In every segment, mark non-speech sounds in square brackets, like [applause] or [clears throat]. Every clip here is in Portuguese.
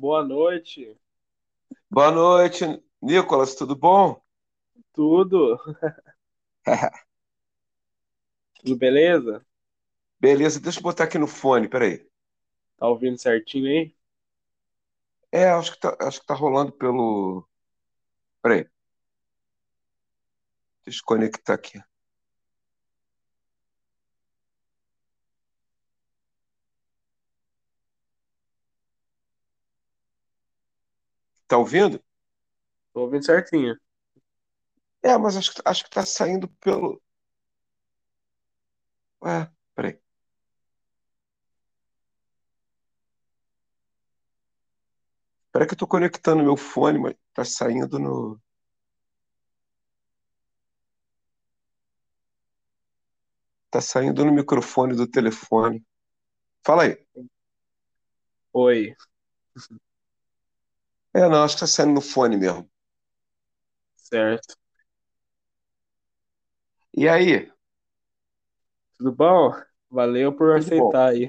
Boa noite. Boa noite, Nicolas, tudo bom? Tudo? [laughs] Tudo beleza? Beleza, deixa eu botar aqui no fone, peraí. Tá ouvindo certinho aí? É, acho que tá, acho que tá rolando pelo. Peraí, deixa eu conectar aqui. Tá ouvindo? Tô ouvindo certinho. É, mas acho, que- acho que tá saindo pelo. Ué, peraí. Peraí que eu tô conectando meu fone, mas tá saindo no. Tá saindo no microfone do telefone. Fala aí. Oi, É, não, acho que tá saindo no fone mesmo. certo. E aí? Tudo bom? Valeu por Tudo bom? aceitar aí.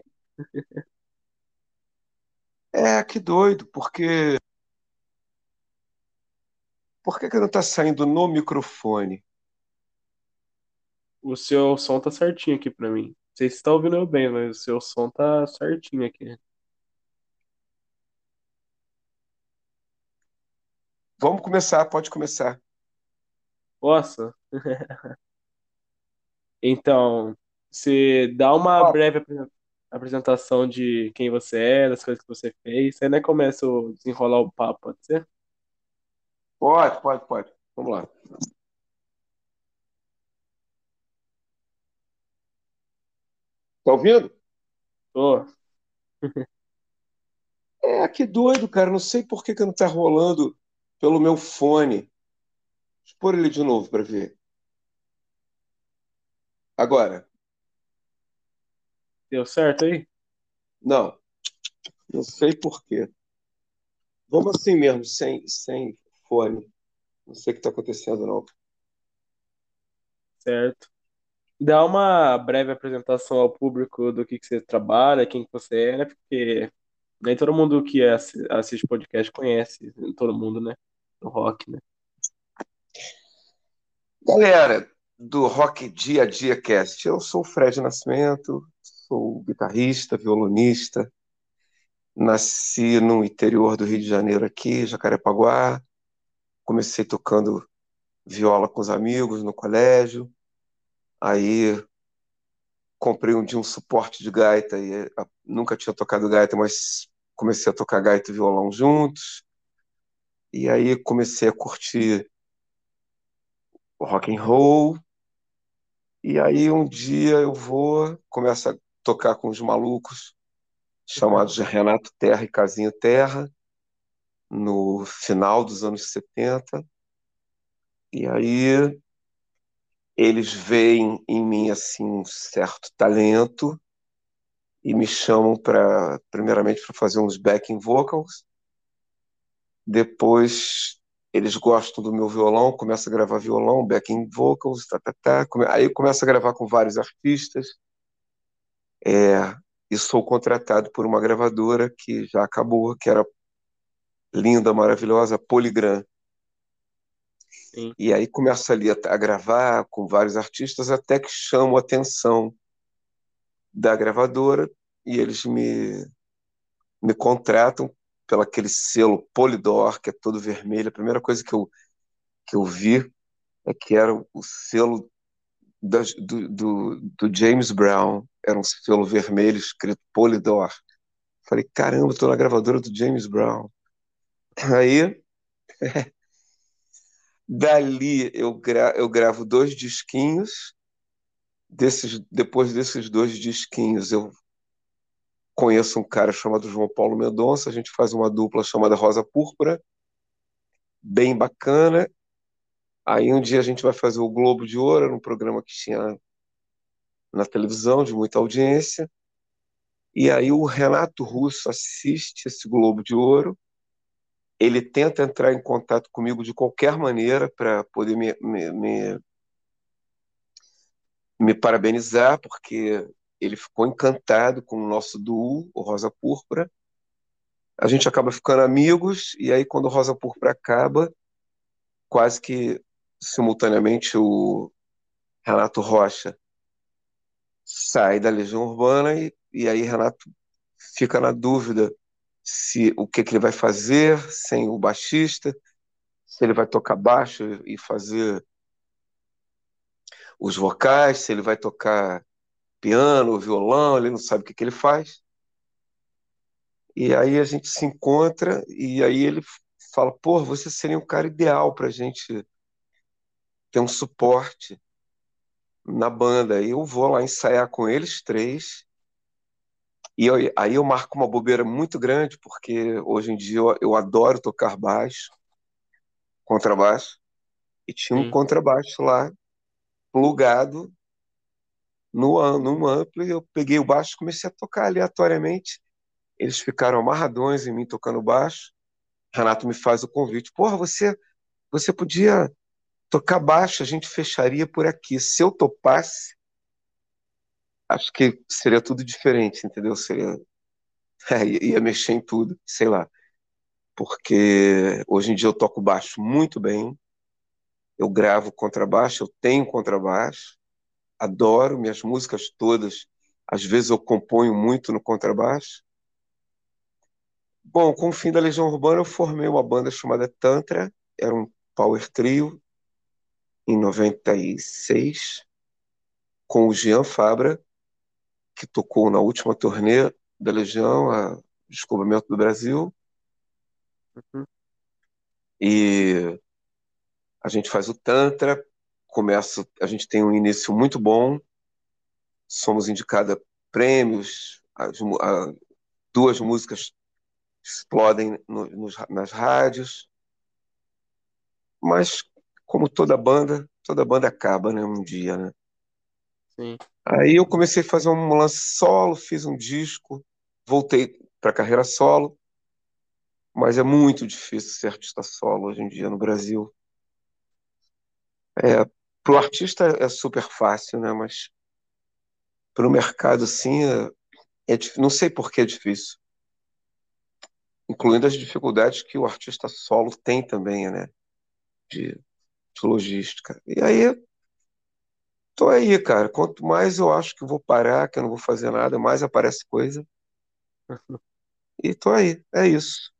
É, que doido, porque. Por que que não tá saindo no microfone? O seu som tá certinho aqui pra mim. Não sei se tá ouvindo eu bem, mas o seu som tá certinho aqui. Vamos começar, pode começar. Nossa, [laughs] então, você dá uma breve apre- apresentação de quem você é, das coisas que você fez, aí né, começa a desenrolar o papo, pode ser? Pode, pode, pode. Vamos lá. Tá ouvindo? Tô. [laughs] É, que doido, cara. Não sei por que que não tá rolando pelo meu fone. Deixa eu pôr ele de novo para ver. Agora. Deu certo aí? Não, não sei por quê. Vamos assim mesmo, sem, sem fone. Não sei o que está acontecendo, não. Certo. Dá uma breve apresentação ao público do que que você trabalha, quem que você é, né? Porque nem todo mundo que assi- assiste podcast conhece todo mundo, né? Do rock, né? Galera do Rock Dia a Dia Cast, eu sou o Fred Nascimento, sou guitarrista, violonista, nasci no interior do Rio de Janeiro aqui, Jacarepaguá, comecei tocando viola com os amigos no colégio, aí comprei um dia um suporte de gaita e eh, nunca tinha tocado gaita, mas comecei a tocar gaita e violão juntos, e aí comecei a curtir rock and roll, e aí um dia eu vou, começo a tocar com os malucos chamados de Renato Terra e Casinho Terra, no final dos anos 70, e aí eles veem em mim assim um certo talento e me chamam para primeiramente para fazer uns backing vocals. Depois eles gostam do meu violão, começa a gravar violão, backing vocals, tá, tá, tá. Aí começa a gravar com vários artistas. É, e sou contratado por uma gravadora que já acabou, que era linda, maravilhosa, Polygram. Sim. E aí começo ali a, a gravar com vários artistas até que chamo a atenção da gravadora e eles me, me contratam pelo aquele selo Polydor, que é todo vermelho. A primeira coisa que eu, que eu vi é que era o selo das- do, do, do James Brown, era um selo vermelho escrito Polydor. Falei, caramba, estou na gravadora do James Brown. Aí, [laughs] dali, eu, gra eu gravo dois disquinhos. Desses, depois desses dois disquinhos, eu conheço um cara chamado João Paulo Mendonça, a gente faz uma dupla chamada Rosa Púrpura, bem bacana. Aí um dia a gente vai fazer o Globo de Ouro, era um programa que tinha na televisão, de muita audiência. E aí o Renato Russo assiste esse Globo de Ouro, ele tenta entrar em contato comigo de qualquer maneira para poder me, me, me, me parabenizar, porque ele ficou encantado com o nosso duo, o Rosa Púrpura. a gente acaba ficando amigos, e aí quando o Rosa Púrpura acaba, quase que simultaneamente o Renato Rocha sai da Legião Urbana e, e aí Renato fica na dúvida se o que, que ele vai fazer sem o baixista, se ele vai tocar baixo e fazer os vocais, se ele vai tocar piano, violão, ele não sabe o que, que ele faz. E aí a gente se encontra e aí ele fala: pô, você seria um cara ideal para a gente ter um suporte na banda. Aí eu vou lá ensaiar com eles três. E eu, aí eu marco uma bobeira muito grande, porque hoje em dia eu, eu adoro tocar baixo, contrabaixo, e tinha um Sim. contrabaixo lá plugado no, num amplo, eu peguei o baixo e comecei a tocar aleatoriamente. Eles ficaram amarradões em mim tocando baixo. Renato me faz o convite: Porra, você, você podia tocar baixo, a gente fecharia por aqui. Se eu topasse, acho que seria tudo diferente, entendeu? Seria. [laughs] É, ia mexer em tudo, sei lá. Porque hoje em dia eu toco baixo muito bem, eu gravo contrabaixo, eu tenho contrabaixo, adoro minhas músicas todas. Às vezes eu componho muito no contrabaixo. Bom, com o fim da Legião Urbana, eu formei uma banda chamada Tantra, era um power trio, em 96, com o Jean Fabra, que tocou na última turnê da Legião, a Descobrimento do Brasil. Uhum. E a gente faz o Tantra, começa, a gente tem um início muito bom, somos indicados a prêmios, as, a, duas músicas explodem no, nos, nas rádios, mas como toda banda, toda banda acaba, né, um dia, né? Sim. Aí eu comecei a fazer um lance solo, fiz um disco, voltei para carreira solo, mas é muito difícil ser artista solo hoje em dia no Brasil. É, para o artista é super fácil, né? Mas para o mercado, assim, é, é, não sei por que é difícil. Incluindo as dificuldades que o artista solo tem também, né? De, de logística. E aí, tô aí, cara. Quanto mais eu acho que vou parar, que eu não vou fazer nada, mais aparece coisa. [laughs] E tô aí. É isso.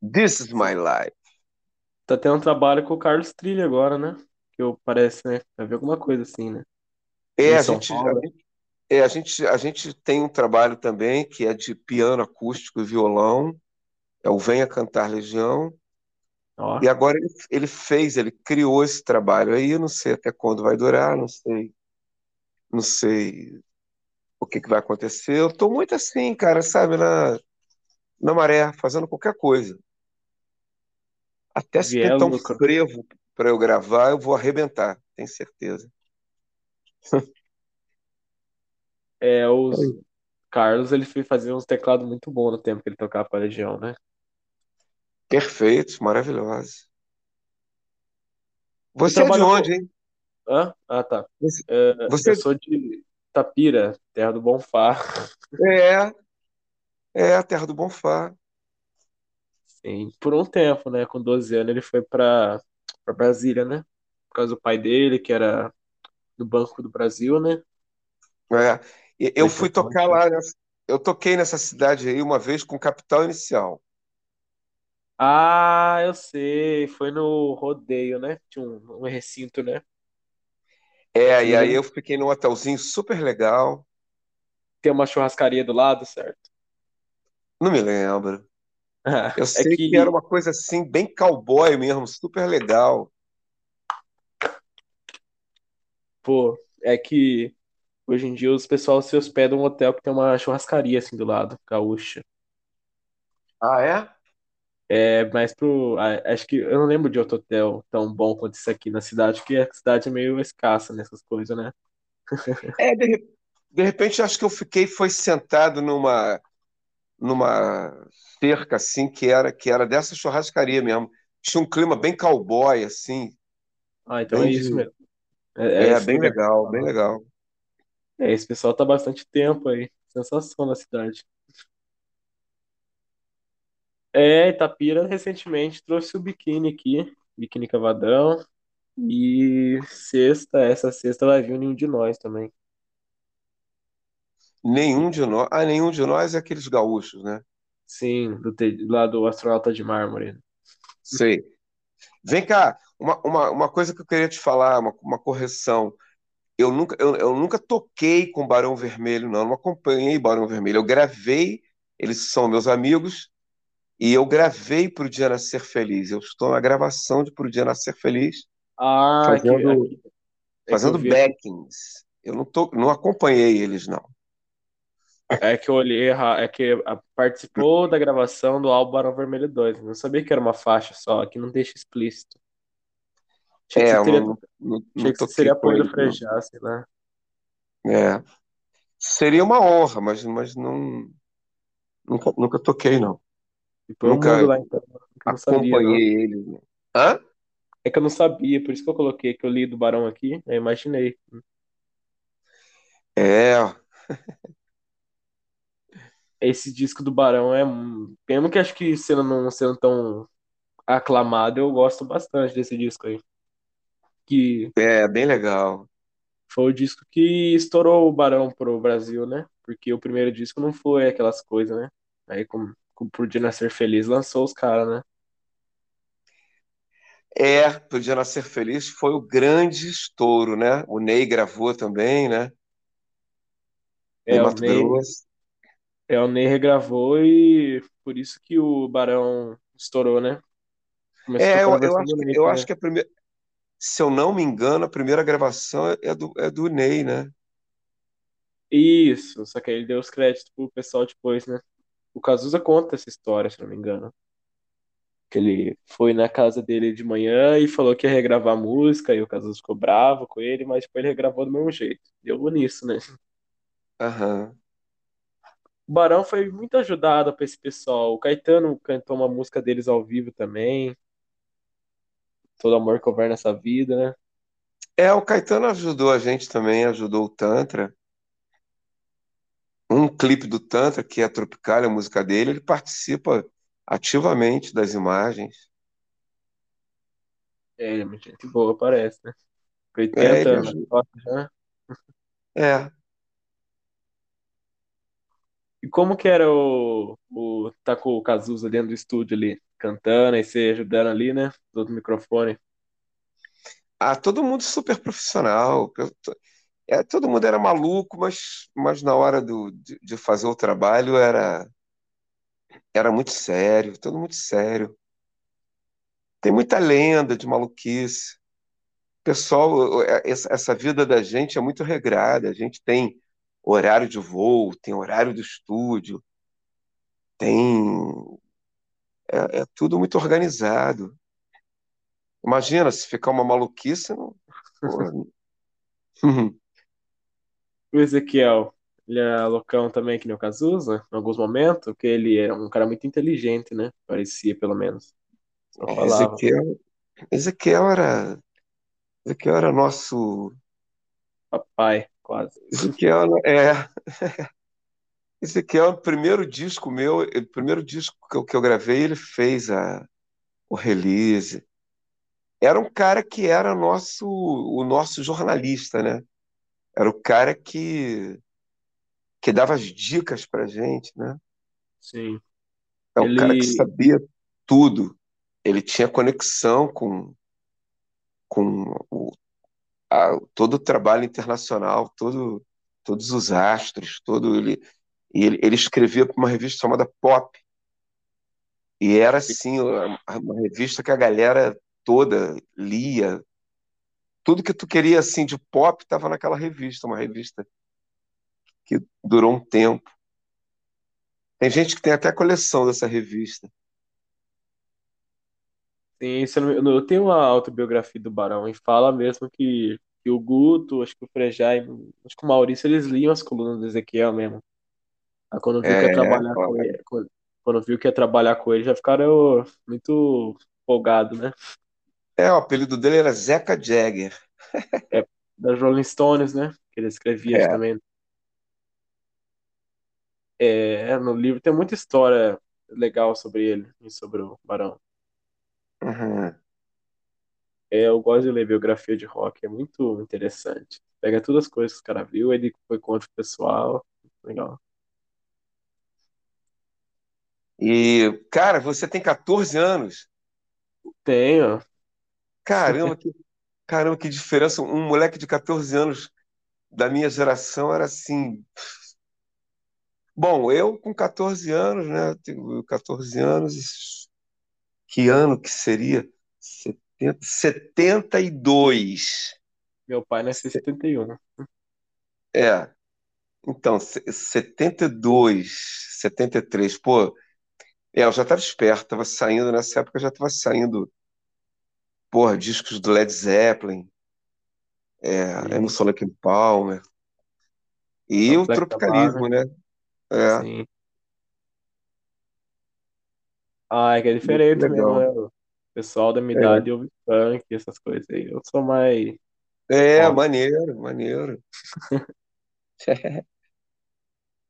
This is my life. Tá tendo um trabalho com o Carlos Trilha agora, né? Eu parece, né? Vai ver alguma coisa assim, né? É, Em a São gente, Paulo. a gente, é, a gente, a gente tem um trabalho também que é de piano acústico e violão. É o Venha Cantar Legião. Ó, E agora ele, ele fez, ele criou esse trabalho aí. Não sei até quando vai durar, não sei, não sei o que, que vai acontecer. Eu tô muito assim, cara, sabe, na, na maré, fazendo qualquer coisa. Até se vier pintar um frevo para eu gravar, eu vou arrebentar, tenho certeza. [laughs] É, os Carlos, ele foi fazer uns teclados muito bons no tempo que ele tocava com a Legião, né? Perfeitos, maravilhosos. Você é de onde, com... hein? Hã? Ah, tá. Você, É, você eu sou de Tapira, terra do Bonfá. [laughs] é, é a terra do Bonfá. Sim, por um tempo, né? Com 12 anos ele foi pra, pra Brasília, né? Por causa do pai dele, que era do Banco do Brasil, né? É. Eu fui tocar lá, eu toquei nessa cidade aí uma vez com Capital Inicial. Ah, eu sei. Foi no rodeio, né? Tinha um, um recinto, né? É, e aí eu fiquei num hotelzinho super legal. tem uma churrascaria do lado, certo? Não me lembro. Eu É sei que era que, uma coisa assim, bem cowboy mesmo, super legal. pô, é que hoje em dia os pessoal se hospedam um hotel que tem uma churrascaria assim do lado, gaúcha. Ah, é? É mais pro. Acho que eu não lembro de outro hotel tão bom quanto esse aqui na cidade, porque a cidade é meio escassa nessas coisas, né? É, de, de repente acho que eu fiquei, foi sentado numa, numa cerca assim, que era, que era dessa churrascaria mesmo. Tinha um clima bem cowboy, assim, Ah, então é isso de. mesmo. É, é É, bem legal, bem legal. É, esse pessoal tá bastante tempo aí. Sensação na cidade. É, Itapira recentemente trouxe o biquíni aqui, biquíni cavadão. E sexta, essa sexta vai vir nenhum de nós também. Nenhum de nós. Ah, nenhum de nós é aqueles gaúchos, né? Sim, do, lá do astronauta de mármore. Sei. Vem cá, uma, uma, uma coisa que eu queria te falar, uma, uma correção. Eu nunca, eu, eu nunca toquei com Barão Vermelho, não. Eu não acompanhei Barão Vermelho. Eu gravei, eles são meus amigos, e eu gravei para o Dia Nascer Feliz. Eu estou na gravação de Para o Dia Nascer Feliz, Ah, é fazendo, aqui- é que eu fazendo aqui. backings. Eu não, tô, não acompanhei eles, não. É que eu olhei errado. É que participou da gravação do álbum Barão Vermelho 2. Eu não sabia que era uma faixa só, aqui não deixa explícito. Achei que É, eu teria, não, não, achei que seria apoio do. Frejá, sei lá. É. Seria uma honra, mas, mas não, nunca, nunca toquei, não. Nunca lá então, que eu não sabia, não. acompanhei eles, não. Hã? É que eu não sabia, por isso que eu coloquei que eu li do Barão aqui, eu imaginei. É, Esse disco do Barão é. Mesmo que acho que sendo não sendo tão aclamado, eu gosto bastante desse disco aí. Que é bem legal. foi o disco que estourou o Barão pro Brasil, né? Porque o primeiro disco não foi aquelas coisas, né? Aí, com, com Podia Nascer Feliz, lançou os caras, né? É, Podia Nascer Feliz foi o grande estouro, né? O Ney gravou também, né? Ney É, o Mato Ney, Grosso. É, o Ney regravou e por isso que o Barão estourou, né? Começou É, eu, eu acho Ney eu também. acho que a primeira, se eu não me engano, a primeira gravação é do, é do Ney, né? Isso, só que aí ele deu os créditos pro pessoal depois, né? O Cazuza conta essa história, se não me engano. Que ele foi na casa dele de manhã e falou que ia regravar a música, e o Cazuza ficou bravo com ele, mas depois ele regravou do mesmo jeito. Deu nisso, né? Aham. O Barão foi muito ajudado pra esse pessoal. O Caetano cantou uma música deles ao vivo também. Todo amor que houver nessa vida, né? É, o Caetano ajudou a gente também, ajudou o Tantra. Um clipe do Tantra, que é Tropical, a música dele, ele participa ativamente das É, ele é muito gente boa, parece, né? É, ele Tentando, né? É. E como que era o, o tá com o Cazuza dentro do estúdio ali, cantando e você ajudando ali, né? Do outro microfone. Ah, todo mundo super profissional. É, todo mundo era maluco, mas, mas na hora do, de, de fazer o trabalho era, era muito sério, todo muito sério. Tem muita lenda de maluquice. Pessoal, é, essa vida da gente é muito regrada. A gente tem horário de voo, tem horário do estúdio, tem. É, é tudo muito organizado. Imagina se ficar uma maluquice, não. [laughs] O Ezequiel, ele é loucão também, que nem o Cazuza, em alguns momentos, porque ele era um cara muito inteligente, né? Parecia, pelo menos. É. Ezequiel, Ezequiel era, Ezequiel era nosso. Papai, quase. Ezequiel é. [laughs] Ezequiel, o primeiro disco meu, o primeiro disco que eu, que eu gravei, ele fez a, o release. Era um cara que era nosso, o nosso jornalista, né? Era o cara que, que dava as dicas pra gente, né? Sim. É o cara que Ele, sabia tudo. Ele tinha conexão com, com o, a- todo o trabalho internacional, todo, todos os astros, todo ele, ele, ele escrevia para uma revista chamada Pop. E era assim, uma uma revista que a galera toda lia. Tudo que tu queria assim de pop estava naquela revista, uma revista que durou um tempo. Tem gente que tem até coleção dessa revista. Se eu, tenho a autobiografia do Barão e fala mesmo que, que o Guto, acho que o Frejá, e acho que o Maurício, eles liam as colunas do Ezequiel mesmo. Aí quando viu que ia É, trabalhar com ele, quando, quando viu que ia trabalhar com ele, já ficaram muito empolgados, né? é, o apelido dele era Zeca Jagger. É, da Rolling Stones, né? Que ele escrevia É, também. É, no livro tem muita história. legal sobre ele e sobre o Barão. É, eu gosto de ler biografia de rock, é muito interessante. Pega todas as coisas que o cara viu, ele foi contra o pessoal. Legal. E, cara, você tem 14 anos. Tenho. Caramba, que, caramba, que diferença. Um moleque de 14 anos da minha geração era assim. Bom, eu com 14 anos, né? Tenho 14 anos. Que ano que seria? 70, 72. Meu pai nasceu em 71. É. Então, se- 72, 73. Pô, é, eu já estava esperto, estava saindo, nessa época já estava saindo, porra, discos do Led Zeppelin, é. Emerson Lake Palmer, e O o tropicalismo, né? É, sim. Ah, é que é diferente mesmo, né? O pessoal da minha É, idade ouve funk, essas coisas aí. Eu sou mais é, maneiro, maneiro. [laughs]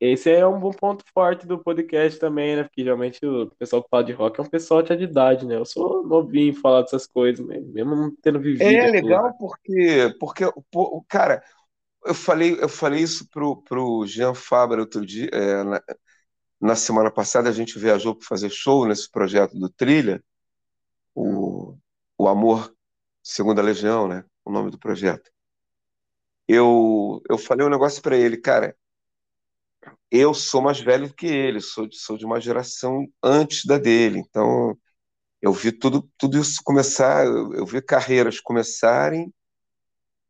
Esse é um bom ponto forte do podcast também, né? Porque geralmente o pessoal que fala de rock é um pessoal de idade, né? Eu sou novinho em falar dessas coisas, mesmo não tendo vivido É legal porque, porque, pô, cara, eu falei, eu falei isso pro, pro Jean Fabre outro dia, é, na, na semana passada a gente viajou para fazer show nesse projeto do Trilha, o, o Amor Segunda Legião, né? O nome do projeto. Eu, eu falei um negócio para ele, cara. Eu sou mais velho do que ele, sou, de- sou de uma geração antes da dele. Então, eu vi tudo, tudo isso começar, eu, vi carreiras começarem,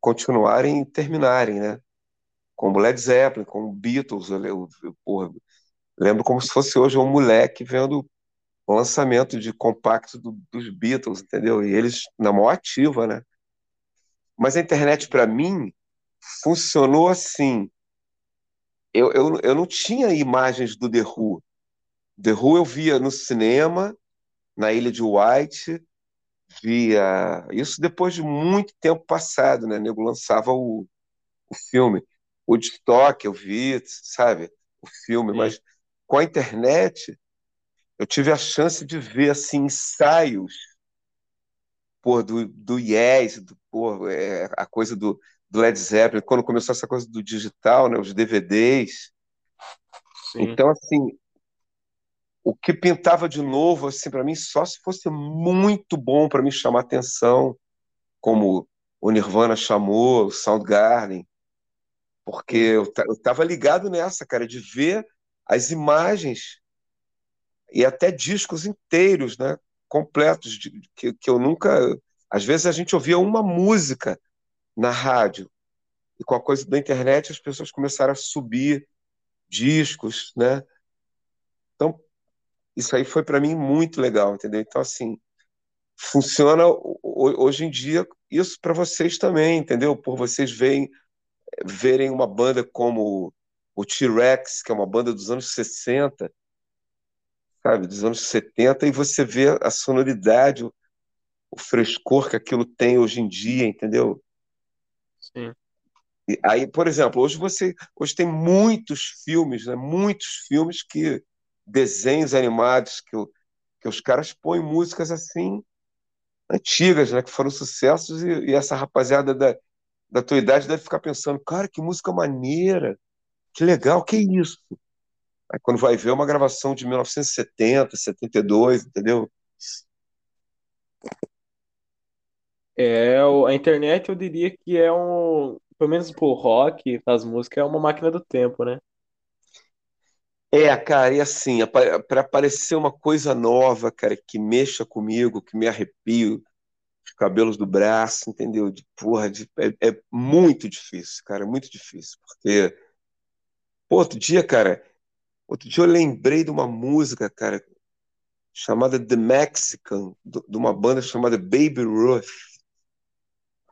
continuarem e terminarem, né? Como Led Zeppelin, como Beatles. Eu, eu, porra, lembro como se fosse hoje um moleque vendo o lançamento de compacto do- dos Beatles, entendeu? E eles na maior ativa, né? Mas a internet, para mim, funcionou assim. Eu, eu, eu não tinha imagens do The Who. The Who eu via no cinema, na Ilha de White, via. Isso depois de muito tempo passado, né? O nego lançava o, o filme. O Woodstock eu vi, sabe? O filme, sim, mas com a internet eu tive a chance de ver assim, ensaios pô, do, do Yes, do, pô, é, a coisa do, do Led Zeppelin, quando começou essa coisa do digital, né? Os DVDs. sim, Então, assim, o que pintava de novo, assim, para mim, só se fosse muito bom para me chamar atenção, como o Nirvana chamou, o Soundgarden, porque sim, eu, ta- eu tava ligado nessa, cara, de ver as imagens e até discos inteiros, né, completos, de, que, que eu nunca. Às vezes a gente ouvia uma música na rádio, e com a coisa da internet as pessoas começaram a subir discos, né? Então, isso aí foi para mim muito legal, entendeu? Então, assim, funciona hoje em dia isso para vocês também, entendeu? Por vocês verem, verem uma banda como o T-Rex, que é uma banda dos anos 60, sabe, dos anos 70, e você vê a sonoridade, o, o frescor que aquilo tem hoje em dia, entendeu? sim, E aí, por exemplo, hoje você hoje tem muitos filmes, né? Muitos filmes que desenhos animados que, que os caras põem músicas assim antigas, né? Que foram sucessos e, e essa rapaziada da, da tua idade deve ficar pensando, cara, que música maneira, que legal, que isso? Aí quando vai ver é uma gravação de 1970, 72, entendeu? É, a internet eu diria que é um, pelo menos pro rock, as músicas, é uma máquina do tempo, né? É, cara, e assim, para aparecer uma coisa nova, cara, que mexa comigo, que me arrepio, os cabelos do braço, entendeu? De porra, de- é, é muito difícil, cara, é muito difícil. Porque, pô, outro dia, cara, outro dia eu lembrei de uma música, cara, chamada The Mexican, do- de uma banda chamada Baby Ruth.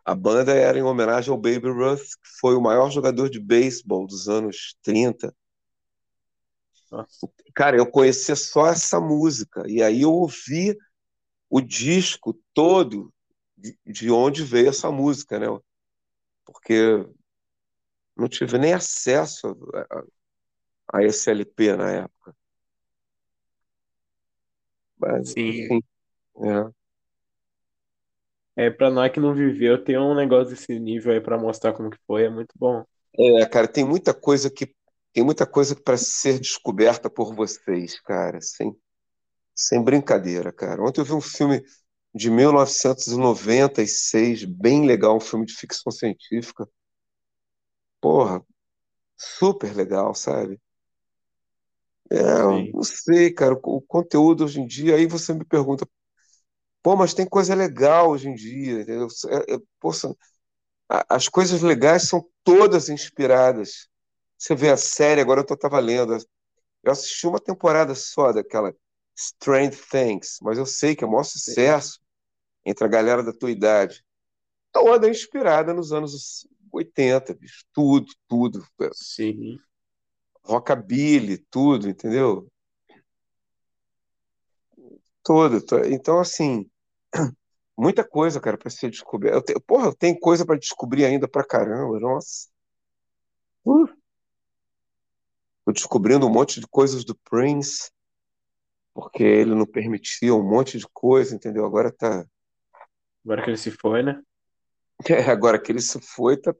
A banda era em homenagem ao Baby Ruth, que foi o maior jogador de beisebol dos anos 30. Nossa, Cara, eu conhecia só essa música. E aí eu ouvi o disco todo de, de onde veio essa música, né? Porque não tive nem acesso a, a esse LP na época. Mas, Sim. enfim, é. É, pra nós que não viveu, ter um negócio desse nível aí pra mostrar como que foi, é muito bom. É, cara, tem muita coisa que tem muita coisa para ser descoberta por vocês, cara, sem, sem brincadeira, cara. Ontem eu vi um filme de 1996, bem legal, um filme de ficção científica. Porra, super legal, sabe? É, Sim, não sei, cara, o, conteúdo hoje em dia, aí você me pergunta, pô, mas tem coisa legal hoje em dia, entendeu? É, é, poxa, as coisas legais são todas inspiradas. Você vê a série, agora eu estava lendo, eu assisti uma temporada só daquela Strange Things, mas eu sei que é o maior sim, sucesso entre a galera da tua idade. Toda inspirada nos anos 80, bicho. Tudo, tudo. sim. Rockabilly, tudo, entendeu? Tudo. Então, assim, [clears throat] muita coisa, cara, para ser descoberta. Eu te- Porra, tem coisa para descobrir ainda pra caramba. Nossa. Uh, tô descobrindo um monte de coisas do Prince, porque ele não permitia um monte de coisa, entendeu? Agora tá. Agora que ele se foi, né? Agora que ele se foi, tá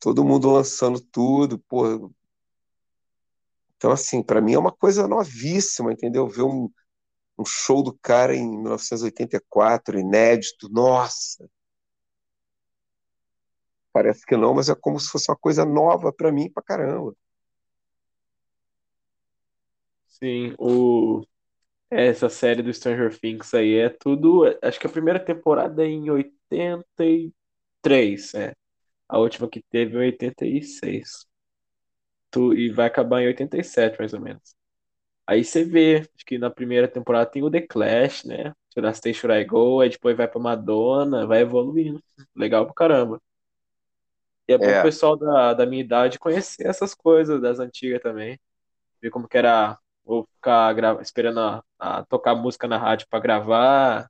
todo mundo lançando tudo, porra. Então, assim, para mim é uma coisa novíssima, entendeu? Ver um, um show do cara em 1984, inédito, nossa, parece que não, mas é como se fosse uma coisa nova para mim pra caramba. Sim, o... essa série do Stranger Things aí é tudo. Acho que a primeira temporada é em 83, é. A última que teve é em 86. Tu... E vai acabar em 87, mais ou menos. Aí você vê, acho que na primeira temporada tem o The Clash, né? Should I Stay, Should I Go? Aí depois vai pra Madonna, vai evoluindo. Legal pra caramba. E é bom pro É, pessoal da, da minha idade conhecer essas coisas das antigas também. Ver como que era, ou ficar esperando a, a tocar música na rádio pra gravar.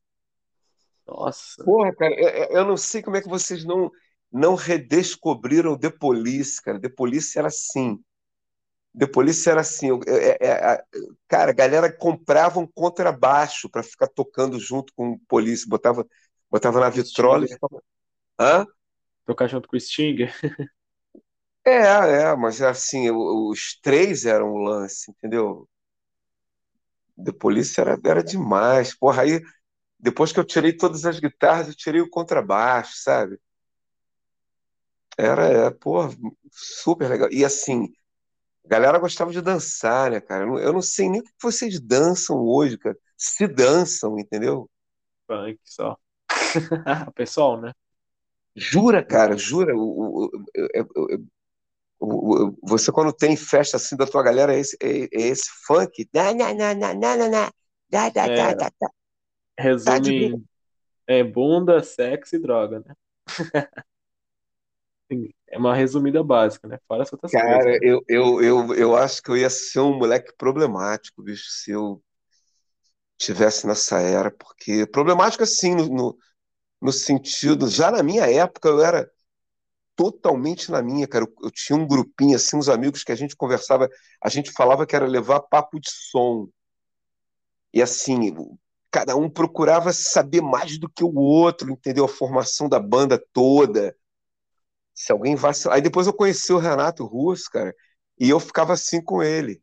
Nossa, porra, cara, eu, eu não sei como é que vocês não não redescobriram The Police, cara. The Police era assim. The Police era assim. eu- é- é- é- cara, a galera comprava um contrabaixo para ficar tocando junto com o Police, botava botava na vitrola e ficava. Hã? Tocar junto com o Stinger. É, é, mas assim, os três eram o lance, entendeu? The Police era, era demais. Porra, aí depois que eu tirei todas as guitarras, eu tirei o contrabaixo, sabe? Era, é, porra, super legal. E assim, a galera gostava de dançar, né, cara? Eu não, eu não sei nem o que vocês dançam hoje, cara. Se dançam, entendeu? Funk só. [laughs] Pessoal, né? Jura, cara, jura? O- o- você quando tem festa assim da tua galera, é esse, é, é esse funk? Na, na, na, na, na, na. Da, da, É, da, da. Tá resume é, bunda, sexo e droga, né? É uma resumida básica, né? Fora as outras coisas, Cara, né? eu, eu, eu, eu acho que eu ia ser um moleque problemático, bicho, se eu tivesse nessa era, porque problemático assim, no, no, no sentido, já na minha época eu era totalmente na minha, cara. Eu, eu tinha um grupinho, assim, uns amigos que a gente conversava, a gente falava que era levar papo de som. E assim, cada um procurava saber mais do que o outro, entendeu? A formação da banda toda. Se alguém vacilar. Aí depois eu conheci o Renato Russo, cara, e eu ficava assim com ele.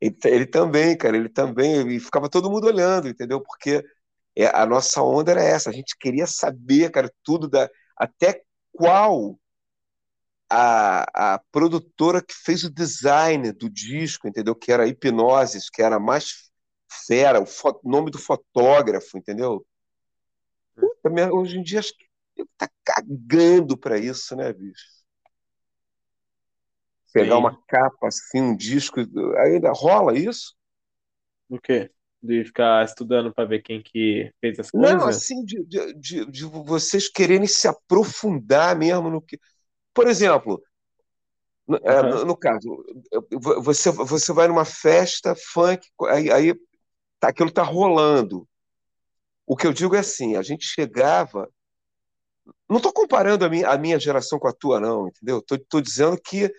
Ele, ele também, cara, ele também, e ficava todo mundo olhando, entendeu? Porque é, a nossa onda era essa, a gente queria saber, cara, tudo da. Até qual a, a produtora que fez o design do disco, entendeu? Que era a Hipnoses, que era a mais fera, o fo- nome do fotógrafo, entendeu? Puta, merda, hoje em dia acho que ele tá cagando pra isso, né, bicho? Pegar Sim. uma capa assim, um disco, ainda rola isso? Do quê? De ficar estudando pra ver quem que fez as Não, coisas? assim, de, de, de, de vocês quererem se aprofundar mesmo no que. Por exemplo, no, é, no- caso, você, você vai numa festa funk, aí, aí tá, aquilo tá rolando. O que eu digo é assim, a gente chegava. Não estou comparando a minha, a minha geração com a tua, não, entendeu? Estou dizendo que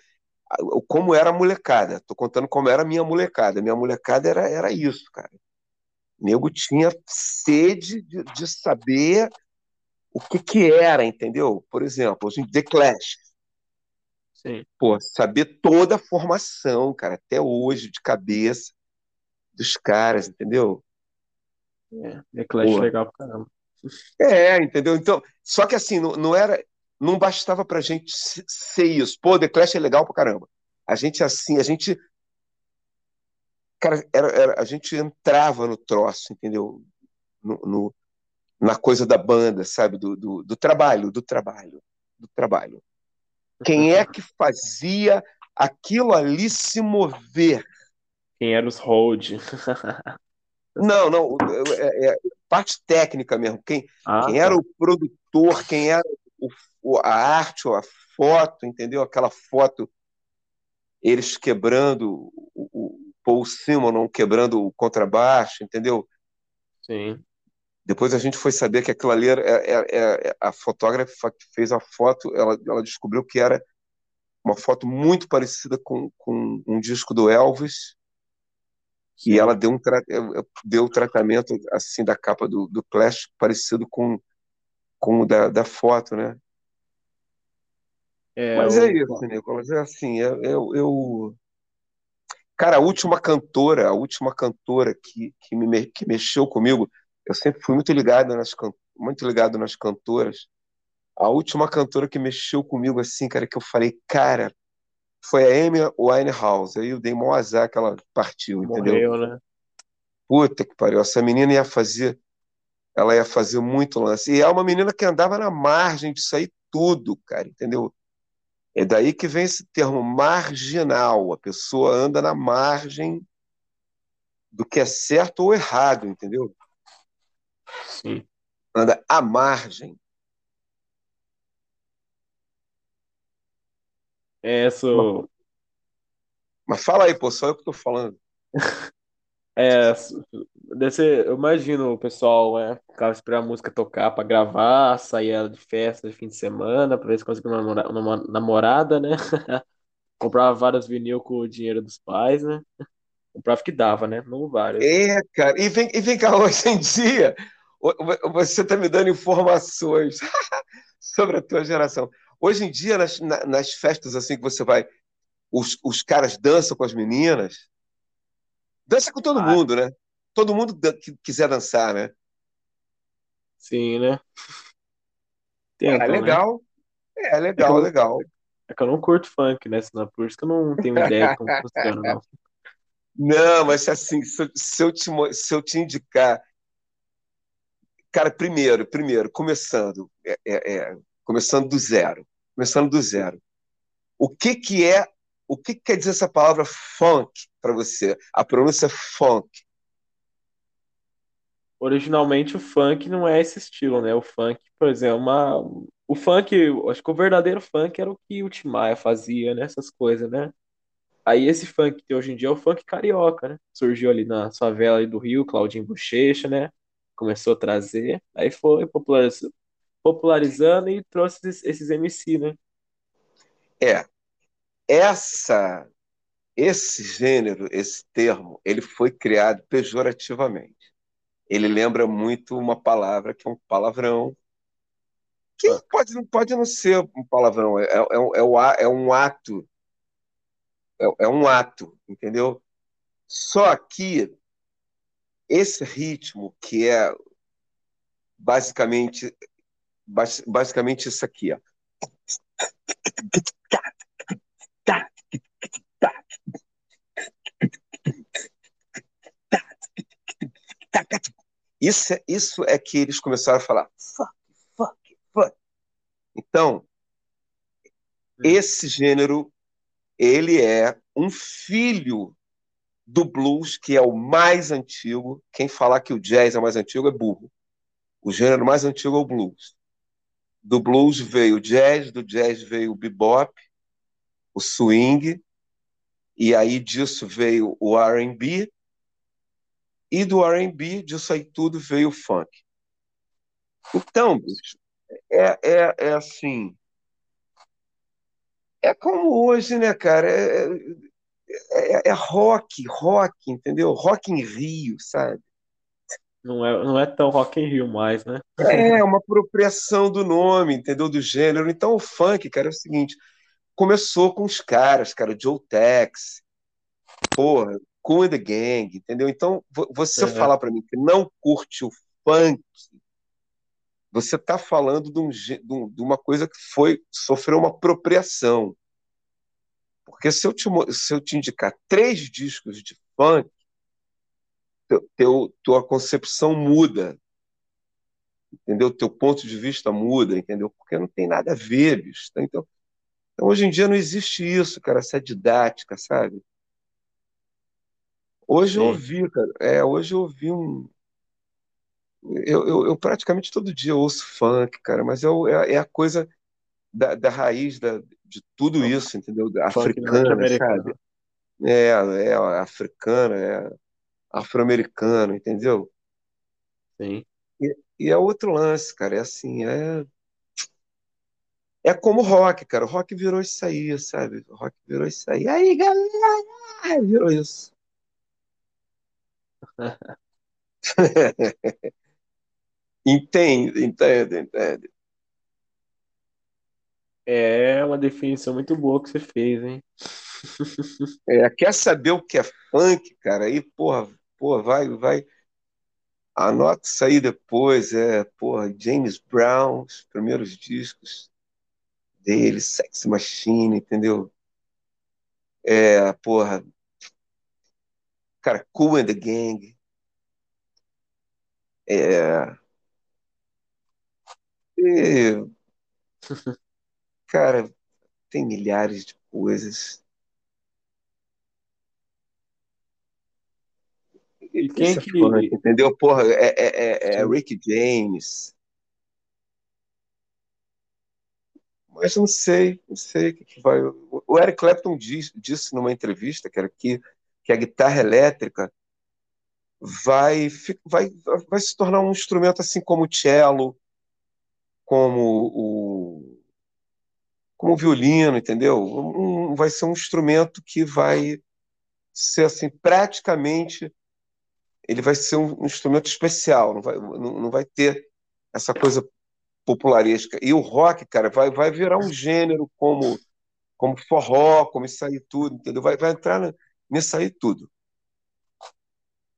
como era a molecada. Estou contando como era a minha molecada. A minha molecada era, era isso, cara. Nego tinha sede de, de saber o que que era, entendeu? Por exemplo, The Clash. Sim. Pô, saber toda a formação, cara, até hoje, de cabeça, dos caras, entendeu? É, The Clash Pô. legal pra caramba. É, entendeu? Então, só que assim, não, não era, não bastava pra gente se- ser isso. Pô, The Clash é legal pra caramba. A gente assim, a gente cara, era, era- a gente entrava no troço, entendeu? No, no- na coisa da banda, sabe? Do, do, do trabalho, do trabalho, do trabalho. Quem é que fazia aquilo ali se mover? Quem era os Hold? [laughs] Não, não, é, é parte técnica mesmo. Quem, Ah, quem tá. era o produtor, quem era o, a arte ou a foto, entendeu? Aquela foto, eles quebrando o, o Paul Simonon quebrando o contrabaixo, entendeu? Sim. Depois a gente foi saber que aquilo ali era, é- é- é- a fotógrafa que fez a foto, ela, ela descobriu que era uma foto muito parecida com, com um disco do Elvis, sim. e ela deu um deu tratamento assim da capa do, do Clash parecido com, com o da, da foto, né? É, Mas o- é isso, Nicolas, é assim, eu, eu, eu- Cara, a última cantora, a última cantora que, que, me, que mexeu comigo, eu sempre fui muito ligado nas, muito ligado nas cantoras. A última cantora que mexeu comigo, assim, cara, que eu falei, cara, foi a Amy Winehouse. Aí eu dei mó azar que ela partiu, entendeu? morreu, né? Puta que pariu, essa menina ia fazer, ela ia fazer muito lance. E é uma menina que andava na margem disso aí tudo, cara, entendeu? É daí que vem esse termo marginal. A pessoa anda na margem do que é certo ou errado, entendeu? Sim. Anda à margem. É, isso, Mas fala aí, pô, só eu que tô falando. [laughs] é, ser, eu imagino o pessoal, né, ficava esperando a música tocar pra gravar, saía de festa de fim de semana pra ver se conseguia uma uma namorada, né? [laughs] Comprava vários vinil com o dinheiro dos pais, né? Comprava que dava, né? Não vários. É, cara. E vem, e vem cá, [laughs] hoje em dia, você tá me dando informações [laughs] sobre a tua geração. Hoje em dia, nas, na- nas festas assim que você vai, os, os caras dançam com as meninas. Dança com todo Ah. mundo, né? Todo mundo que quiser dançar, né? Sim, né? É Tentam, né? legal. É É legal, eu- legal. É que eu não curto funk, né? Senão, por isso que eu não tenho ideia de como [laughs] funciona, não. Não, mas assim, se eu, se eu te, se eu te indicar. Cara, primeiro, primeiro, começando, é, é, é, começando do zero. Começando do zero. O que que é, o que que quer dizer essa palavra funk para você? A pronúncia funk. Originalmente o funk não é esse estilo, né? O funk, por exemplo, é uma... o funk, acho que o verdadeiro funk era o que o Tim Maia fazia, né? Essas coisas, né? Aí esse funk que tem hoje em dia é o funk carioca, né? Surgiu ali na favela do Rio, Claudinho Bochecha, né? Começou a trazer, aí foi populariz- popularizando e trouxe esses, esses MC, né? É, essa, esse gênero, esse termo, ele foi criado pejorativamente. Ele lembra muito uma palavra que é um palavrão, que Ah. pode, pode não ser um palavrão, é, é, é, é um ato, é, é um ato, entendeu? Só que esse ritmo, que é basicamente, bas- basicamente isso aqui, ó. Isso é, isso é que eles começaram a falar fuck, fuck, fuck. Então, esse gênero, ele é um filho do blues, que é o mais antigo. Quem falar que o jazz é o mais antigo é burro. O gênero mais antigo é o blues. Do blues veio o jazz, do jazz veio o bebop, o swing, e aí disso veio o R&B, e do R&B, disso aí tudo veio o funk. Então, bicho, é, é, é assim. É como hoje, né, cara? É, é, é rock, rock, entendeu? Rock em Rio, sabe? Não é, não é tão Rock in Rio mais, né? É uma apropriação do nome, entendeu? Do gênero. Então o funk, cara, é o seguinte: começou com os caras, cara, Joe Tex, porra, Cool and the Gang, entendeu? Então, você uhum. falar para mim que não curte o funk, você está falando de, um, de, uma coisa que foi sofreu uma apropriação. Porque se eu te, se eu te indicar três discos de funk, teu, teu, tua concepção muda. Entendeu? Teu ponto de vista muda, entendeu? Porque não tem nada a ver, bicho. Tá? Então, então, hoje em dia não existe isso, cara, essa didática, sabe? Hoje Sim. eu ouvi, cara, é, hoje eu ouvi um. Eu, eu, eu, praticamente todo dia ouço funk, cara, mas eu, é, é a coisa da, da raiz da, de tudo isso, entendeu? Africana, sabe? É, é africana, é afro-americano, entendeu? Sim. E, e é outro lance, cara, é assim, é é como rock, cara. O rock virou isso aí, sabe? O rock virou isso aí. Aí, galera! Virou isso. [laughs] entende, entende, entende. É uma definição muito boa que você fez, hein? É, quer saber o que é funk, cara? Aí, porra, porra, vai, vai. Anota isso aí depois. É, porra, James Brown, os primeiros discos dele, Sex Machine, entendeu? É, porra. Cara, Cool and the Gang. É. E, [laughs] cara, tem milhares de coisas. E quem que. Funk, entendeu? Porra, é, é, é, é Rick James. Mas não sei, não sei o que, que vai. O Eric Clapton diz, disse numa entrevista, que era que, que a guitarra elétrica vai, vai, vai se tornar um instrumento assim como o cello, como o, como o violino, entendeu? Um, vai ser um instrumento que vai ser assim praticamente ele vai ser um instrumento especial, não vai, não, não vai ter essa coisa popularesca. E o rock, cara, vai, vai virar um gênero como, como forró, como isso aí tudo, entendeu? Vai, vai entrar nisso aí tudo.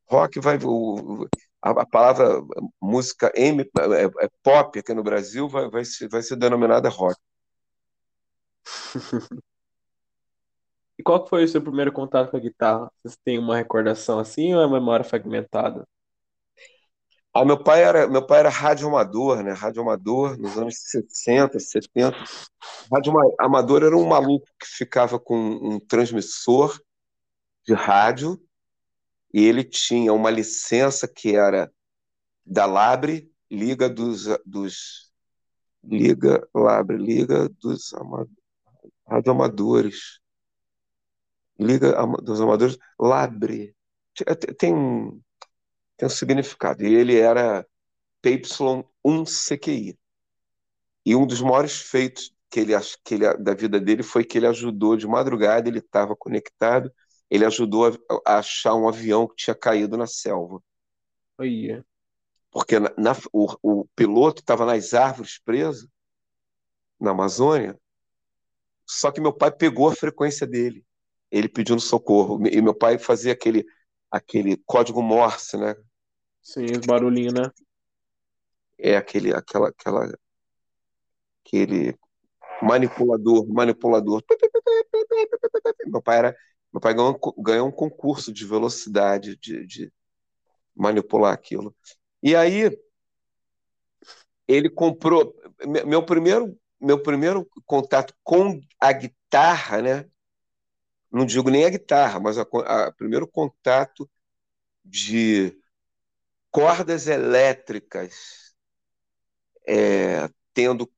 Rock vai. O, a, a, palavra música M, é, é, pop aqui no Brasil vai, vai, ser, vai ser denominada rock. [laughs] E qual foi o seu primeiro contato com a guitarra? Você tem uma recordação assim ou é memória fragmentada? Ah, meu pai era, meu pai era radioamador, né? Radioamador nos anos 60, 70. Rádio amador era um maluco que ficava com um transmissor de rádio e ele tinha uma licença que era da Labre, Liga dos, dos Liga Labre, Liga dos Radioamadores. Liga dos Amadores, Labre. Tem um tem um significado. E ele era PY1CQI. E um dos maiores feitos que ele, que ele, da vida dele foi que ele ajudou de madrugada, ele estava conectado, ele ajudou a, a, achar um avião que tinha caído na selva. Oh, Porque na, na, o, o piloto estava nas árvores preso, na Amazônia, só que meu pai pegou a frequência dele. Ele pediu no socorro. E meu pai fazia aquele, aquele código Morse, né? Sim, os barulhinhos, né? É aquele, aquela, aquela, aquele manipulador, manipulador. Meu pai era, meu pai ganhou, ganhou um concurso de velocidade de, de manipular aquilo. E aí ele comprou meu primeiro meu primeiro contato com a guitarra, né? Não digo nem a guitarra, mas o primeiro contato de cordas elétricas é, tendo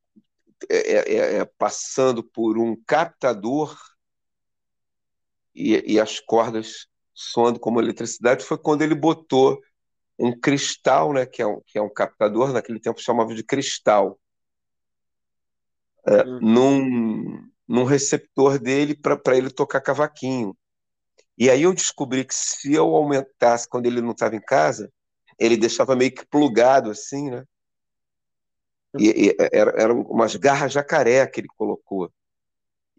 é, é, é, passando por um captador e, e, as cordas soando como eletricidade foi quando ele botou um cristal, né, que é um, que é um captador, naquele tempo chamava de cristal, é, uhum. num, num receptor dele para ele tocar cavaquinho. E aí eu descobri que se eu aumentasse, quando ele não estava em casa, ele deixava meio que plugado assim, né? E, e era, eram umas garras jacaré que ele colocou.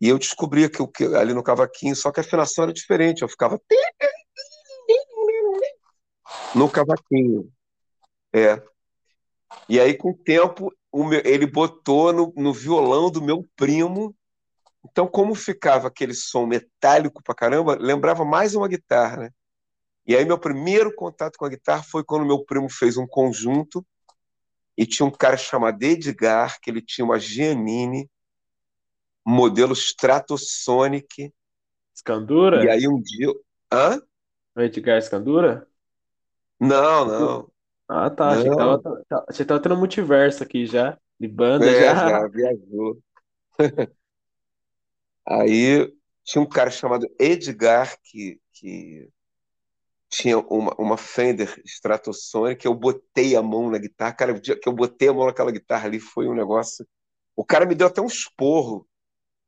E eu descobria que, que ali no cavaquinho, só que a afinação era diferente. Eu ficava no cavaquinho. É. E aí, com o tempo, o meu, ele botou no, no violão do meu primo. Então, como ficava aquele som metálico pra caramba, lembrava mais uma guitarra, né? E aí, meu primeiro contato com a guitarra foi quando meu primo fez um conjunto e tinha um cara chamado Edgar, que ele tinha uma Giannini, modelo Stratosonic. Escandura? E aí um dia. Hã? O Edgar Escandura? Não, não. Ah, tá. Achei que tava, tá- achei que tava tendo multiverso aqui já. De banda É, já. já viajou. [laughs] Aí tinha um cara chamado Edgar que, que tinha uma, uma Fender Stratosonic, eu botei a mão na guitarra. Cara, o dia que eu botei a mão naquela guitarra ali foi um negócio. O cara me deu até um esporro.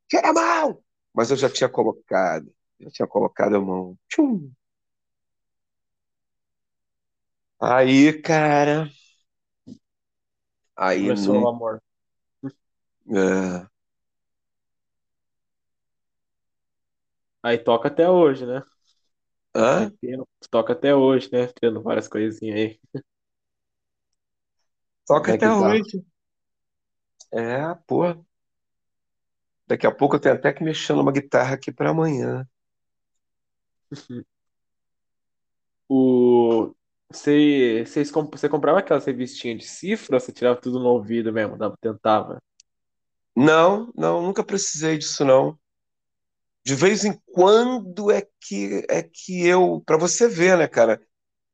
Tira a mão! Mas eu já tinha colocado, já tinha colocado a mão. Tchum! Aí, cara, aí Começou o amor. é, Aí toca até hoje, né? Hã? tempo. Toca até hoje, né? Tendo várias coisinhas aí Toca na até guitarra. hoje. É, pô. Daqui a pouco eu tenho até que mexer numa guitarra aqui para amanhã. [laughs] O... Você, vocês comp- você comprava aquelas revistinhas de cifra ou você tirava tudo no ouvido mesmo? Dava- Tentava. Não, não, nunca precisei disso, não. De vez em quando é que é que eu, para você ver, né, cara,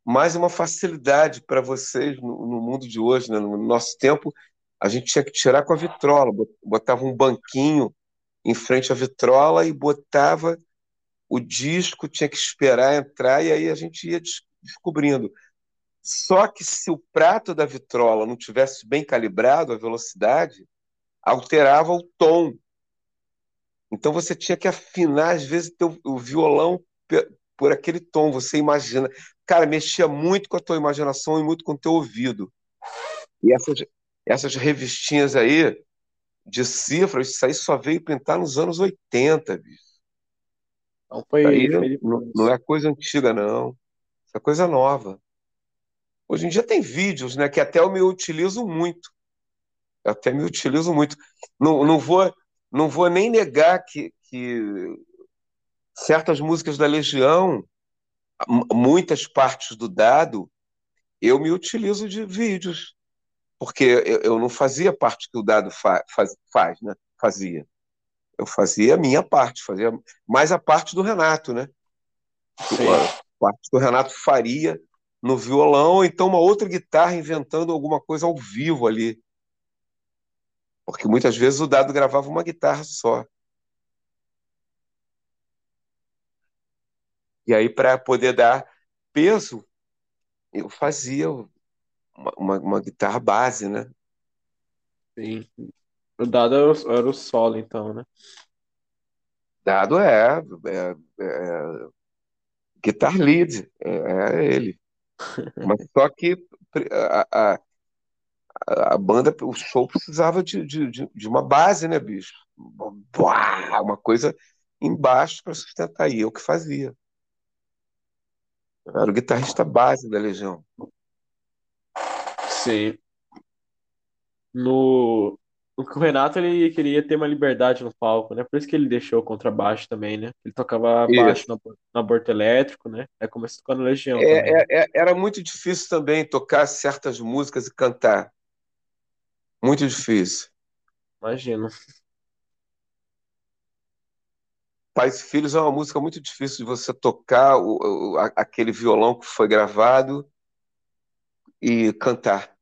mais uma facilidade para vocês no, no mundo de hoje, né? No nosso tempo, a gente tinha que tirar com a vitrola, bot- botava um banquinho em frente à vitrola e botava o disco, tinha que esperar entrar e aí a gente ia des- descobrindo. Só que se o prato da vitrola não tivesse bem calibrado a velocidade, alterava o tom. Então você tinha que afinar, às vezes, teu, o violão por aquele tom. Você imagina. Cara, mexia muito com a tua imaginação e muito com o teu ouvido. E essas, essas revistinhas aí de cifras, isso aí só veio pintar nos anos 80, bicho. Então foi, aí foi não, não é coisa antiga, não. Isso é coisa nova. Hoje em dia tem vídeos, né, que até eu me utilizo muito. Eu até me utilizo muito. Não, não vou, não vou nem negar que, que certas músicas da Legião, muitas partes do dado, eu me utilizo de vídeos, porque eu, eu não fazia parte que o dado fa, faz, faz, né? Fazia. Eu fazia a minha parte, fazia mais a parte do Renato, né? Sim. A parte que o Renato faria no violão, ou então uma outra guitarra inventando alguma coisa ao vivo ali. Porque muitas vezes o dado gravava uma guitarra só. E aí, para poder dar peso, eu fazia uma, uma guitarra base, né? Sim. O dado era o, era o solo, então, né? Dado é, é, é guitar lead, é, é ele. [laughs] Mas só que a, a, a banda, o show precisava de, de, de uma base, né, bicho? Uma coisa embaixo para sustentar. E eu que fazia. Eu era o guitarrista base da Legião. Sim. No... O Renato, ele queria ter uma liberdade no palco, né? Por isso que ele deixou o contrabaixo também, né? Ele tocava baixo Isso. no, no aborto elétrico, né? Aí começou tocando Legião É, é, é, era muito difícil também tocar certas músicas e cantar. Muito difícil. Imagino. Pais e Filhos é uma música muito difícil de você tocar o, o- aquele violão que foi gravado e cantar.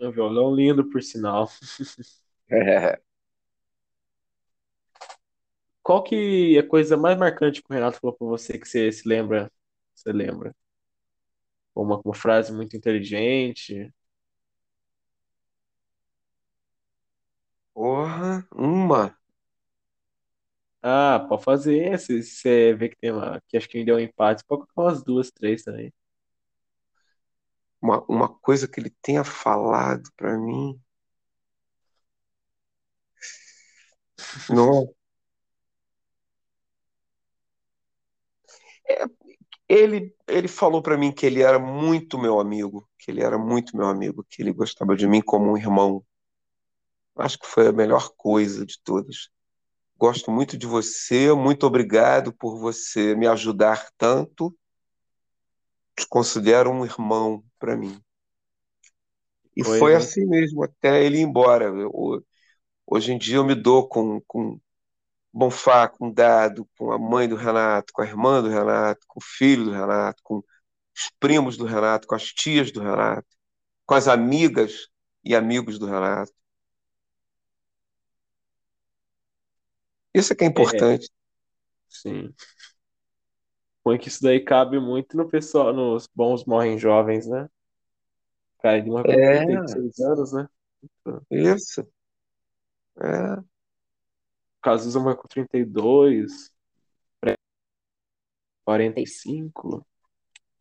Um violão lindo, por sinal. É. [laughs] Qual que é a coisa mais marcante que o Renato falou pra você que você se lembra? Você lembra? Uma, uma frase muito inteligente? Porra, uma. Ah, pode fazer. Se você vê que tem uma, que acho que deu um empate, pode colocar umas duas, três também. Uma, uma coisa que ele tenha falado para mim. Não. É, ele, ele falou para mim que ele era muito meu amigo, que ele era muito meu amigo, que ele gostava de mim como um irmão. Acho que foi a melhor coisa de todas. Gosto muito de você, muito obrigado por você me ajudar tanto. Te considero um irmão para mim. E Coisa, foi hein? assim mesmo, até ele ir embora. Eu- hoje em dia eu me dou com, com Bonfá, com Dado, com a mãe do Renato, com a irmã do Renato, com o filho do Renato, com os primos do Renato, com as tias do Renato, com as amigas e amigos do Renato. Isso é que é É, importante. sim. Põe que isso daí cabe muito no pessoal, nos bons morrem jovens, né? Cara morreu com É, 36 anos, né? Isso. É, Cazuza morreu com 32, 45,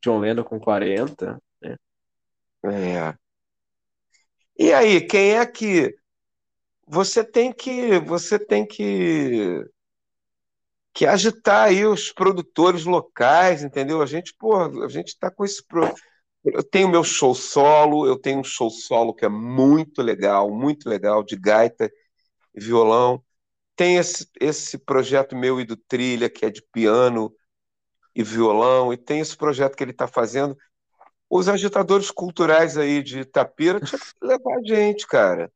John Lennon com 40, né? é. E aí, quem é que você tem que você tem que que agitar aí os produtores locais, entendeu? A gente, pô, a gente está com esse pro... eu tenho meu show solo, eu tenho um show solo que é muito legal, muito legal de gaita e violão. Tem esse, esse projeto meu e do Trilha, que é de piano e violão, e tem esse projeto que ele está fazendo. Os agitadores culturais aí de Itapira tinha que levar a gente, cara.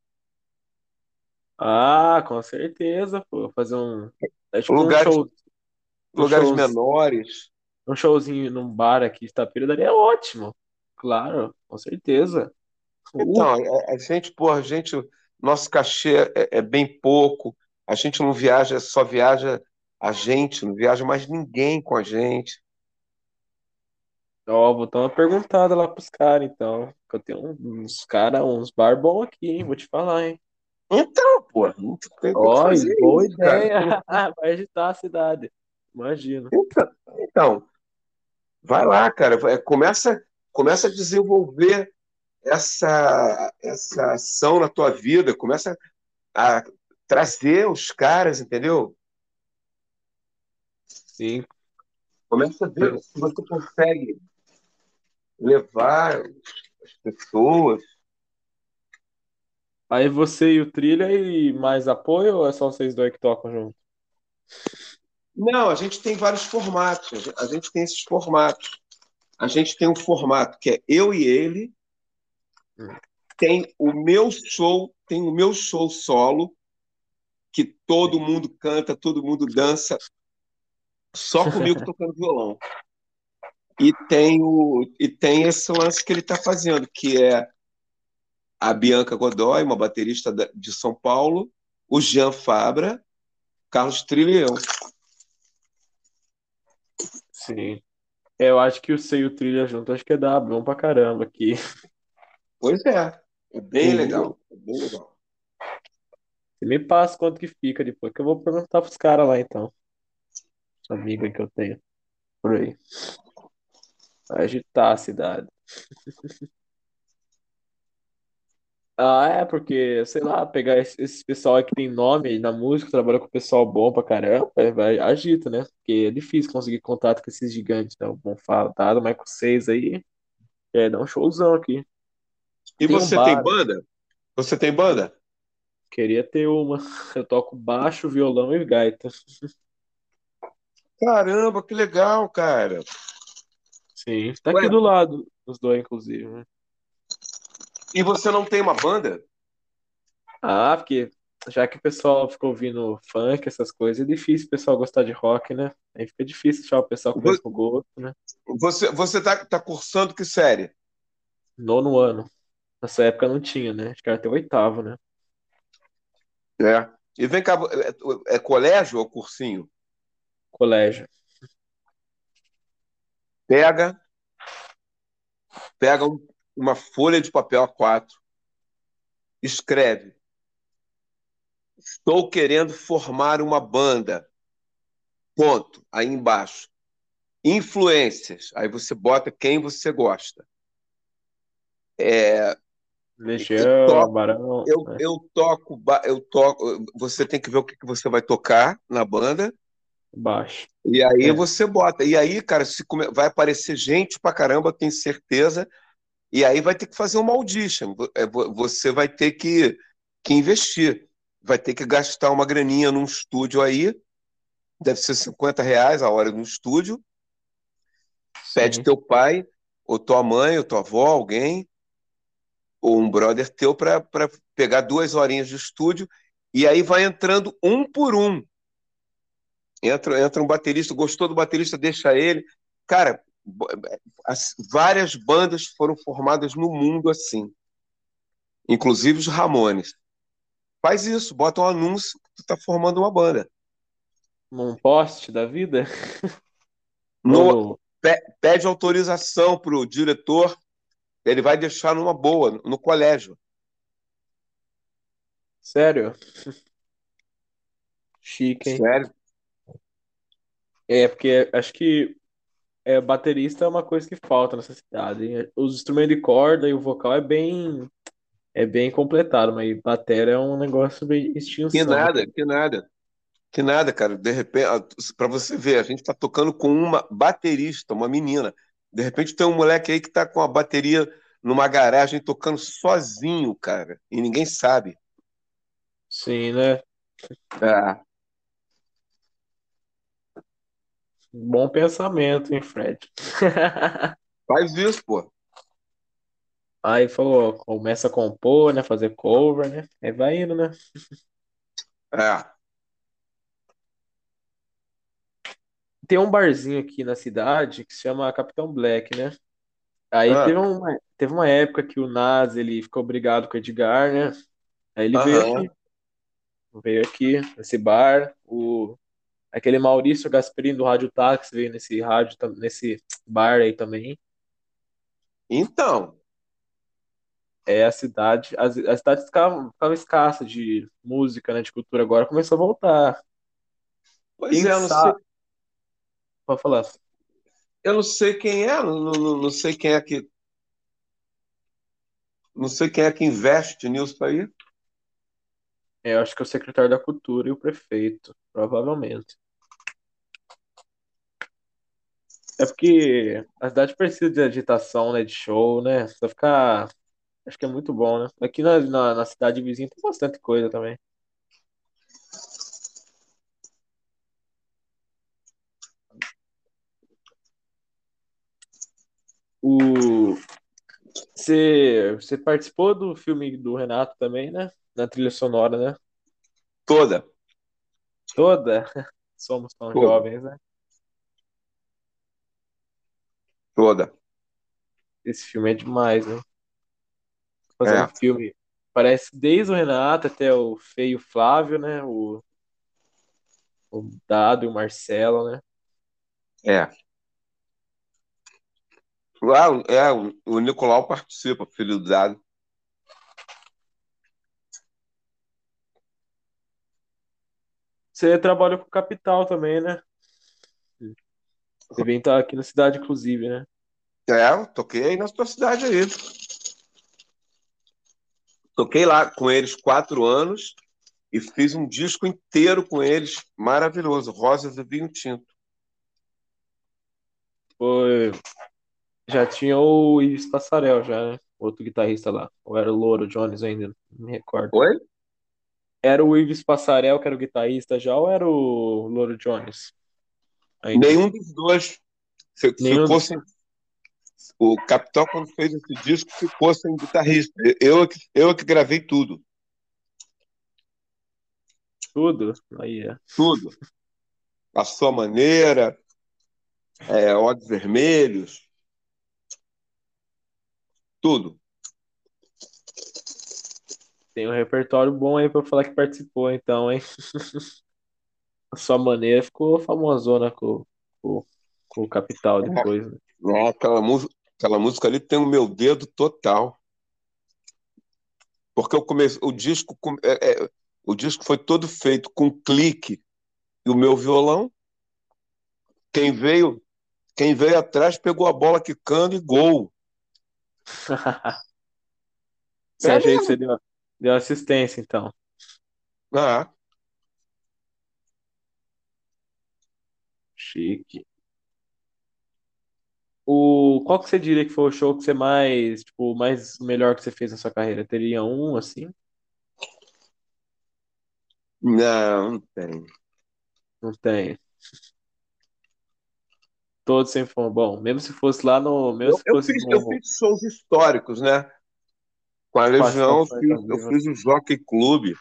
Ah, com certeza, pô. Fazer um. É tipo um Lugares, show, um lugares show, menores. um showzinho num bar aqui de Itapira daria ótimo. Claro, com certeza. Uh, Então, a, a gente, pô, a gente, nosso cachê é, é bem pouco, a gente não viaja, só viaja a gente, não viaja mais ninguém com a gente. ó, vou dar uma perguntada lá pros caras, então. Que eu tenho uns caras, uns bar bom aqui, hein? Vou te falar, hein? Então, pô, tem, tem que Ó, fazer boa isso, cara. ideia. [laughs] Vai agitar a cidade. Imagino. Então, então, vai lá, cara, vai- começa, começa a desenvolver essa, essa ação na tua vida, começa a trazer os caras, entendeu? Sim. Começa a ver se você consegue levar as pessoas. Aí você e o Trilha e mais apoio ou é só vocês dois que tocam junto? Não, a gente tem vários formatos, a gente- tem esses formatos. A gente tem um formato que é eu e ele, Hum. tem o meu show, tem o meu show solo, que todo mundo canta, todo mundo dança, só comigo tocando violão. E tem, o, e tem esse lance que ele está fazendo, que é a Bianca Godoy, uma baterista de São Paulo, o Jean Fabra, Carlos Trilha eu. Sim. Eu acho que o Sei e o Trilha junto, acho que é dar bom pra caramba aqui. Pois é, é bem Uhum. legal, é bem legal. Você me passa quanto que fica depois, que eu vou perguntar pros caras lá então. Esse amigo aí que eu tenho por aí. Vai agitar a cidade. [laughs] Ah, é, porque, sei lá, pegar esse, esse pessoal aí que tem nome aí na música, trabalha com pessoal bom pra caramba, vai, vai- agita, né? Porque é difícil conseguir contato com esses gigantes, né? O Bonfá, Dado, Michael 6 aí, é, dá um showzão aqui. E Tem um você tem bar, banda? Você tem banda? queria ter uma. Eu toco baixo, violão e gaita. Caramba, que legal, cara. Sim, tá Ué, aqui do lado, os dois, inclusive, né? E você não tem uma banda? Ah, porque já que o pessoal fica ouvindo funk, essas coisas, é difícil o pessoal gostar de rock, né? Aí fica difícil achar o pessoal com o mesmo gosto, né? Você, você tá, tá cursando que série? Nono ano. Nessa época não tinha, né? Acho que era até o oitavo, né? É. E vem cá, é, é colégio ou cursinho? Colégio. Pega, pega um- uma folha de papel A4, escreve: Estou querendo formar uma banda. ponto, aí embaixo. Influências, aí você bota quem você gosta. É, Legião, toco, Barão. eu, né? eu toco, eu toco. Você tem que ver o que você vai tocar na banda. Baixo. E aí É. você bota. E aí, cara, se come- vai aparecer gente pra caramba, eu tenho certeza. E aí vai ter que fazer uma audition. É, vo- Você vai ter que, que investir. Vai ter que gastar uma graninha num estúdio aí. Deve ser 50 reais a hora no estúdio. Pede Sim. teu pai, ou tua mãe, ou tua avó, alguém, ou um brother teu para pegar duas horinhas de estúdio. E aí vai entrando um por um. Entra, entra um baterista, gostou do baterista, deixa ele. Cara, as- várias bandas foram formadas no mundo assim, inclusive os Ramones. Faz isso, bota um anúncio que tu tá formando uma banda. Num poste da vida? No- no- pe- pede autorização pro diretor, ele vai deixar numa boa, no colégio. Sério? Chique, hein? Sério? É, porque acho que é, baterista é uma coisa que falta nessa cidade. Os instrumentos de corda e o vocal é bem, é bem completado, mas bateria é um negócio bem Que extinção. nada, que nada. Que nada, cara. De repente, para você ver, a gente tá tocando com uma baterista, uma menina. De repente tem um moleque aí que tá com a bateria numa garagem tocando sozinho, cara, e ninguém sabe. Sim, né? É. Bom pensamento, hein, Fred? [laughs] Faz isso, pô. Aí falou, começa a compor, né? Fazer cover, né? Aí vai indo, né? É. Tem um barzinho aqui na cidade que se chama Capitão Black, né? Aí Ah. teve uma, teve uma época que o Nas, ele ficou brigado com o Edgar, né? Aí ele veio Aham. aqui, veio aqui nesse bar, o aquele Maurício Gasperini do Rádio Táxi veio nesse rádio, nesse bar aí também. Então, É a cidade, a, a cidade ficava, ficava escassa de música, né, de cultura, agora começou a voltar. pois Quem é, eu não sei, sabe, pode falar. eu não sei quem é, não, não, não sei quem é que, não sei quem é que investe nisso aí. É, eu acho que é o secretário da Cultura e o prefeito, provavelmente. É porque a cidade precisa de agitação, né, de show, né? Só ficar, acho que é muito bom, né? Aqui na, na, na cidade vizinha tem bastante coisa também. O você, você participou do filme do Renato também, né? Na trilha sonora, né? Toda, Toda. [laughs] Somos tão toda, jovens, né? toda. Esse filme é demais, né? Fazendo É, filme. Parece desde o Renato até o Feio Flávio, né? O, o Dado e o Marcelo, né? é. Lá, é, o Nicolau participa, filho do Dado. Você trabalha com Capital também, né? Você vem estar aqui na cidade, inclusive, né? É, toquei aí na sua cidade aí. Toquei lá com eles quatro anos e fiz um disco inteiro com eles, maravilhoso, Rosas e Vinho Tinto. Foi... Já tinha o Ives Passarel, já, né? Outro guitarrista lá. Ou era o Louro Jones ainda? Não me recordo. Oi? Era o Ives Passarel que era o guitarrista já, ou era o Louro Jones ainda? Nenhum dos dois fi- Nenhum ficou sem. O Capital, quando fez esse disco, ficou sem guitarrista. Eu, é que- eu é que gravei tudo, tudo. Aí, é. tudo. A sua maneira, é, Olhos Vermelhos, tudo. Tem um repertório bom aí pra falar que participou, então, hein? [laughs] A sua maneira ficou famosona com, com, com o Capital depois, né? É, aquela, música, aquela música ali tem o meu dedo total. Porque eu comecei, o disco, é, é, o disco foi todo feito com clique e o meu violão. Quem veio, quem veio atrás pegou a bola quicando e gol. [laughs] Você acha que mesmo? você deu, deu assistência, então? Ah, Chique. O, qual que você diria que foi o show que você mais, tipo, mais melhor que você fez na sua carreira? Teria um, assim? não, não tem. Não tem. Todos sempre foram bom. Mesmo se fosse lá no. Mesmo Eu, se eu fosse fiz, eu fiz shows históricos, né? Com a Legião, eu eu fiz o Jockey Clube.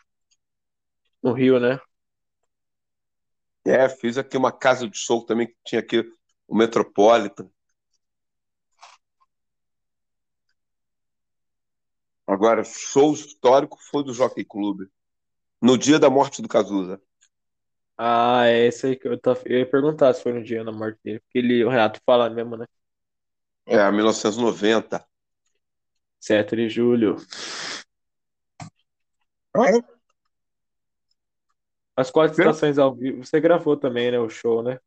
No Rio, né? É, fiz aqui uma casa de show também que tinha aqui o Metropolitan. Agora, show histórico foi do Jockey Clube. No dia da morte do Cazuza. Ah, é esse aí que eu, tava, eu ia perguntar se foi no dia da morte dele. Porque ele, o Renato fala mesmo, né? É, 1990. 7 de julho. As quatro estações ao vivo. Você gravou também, né? O show, né?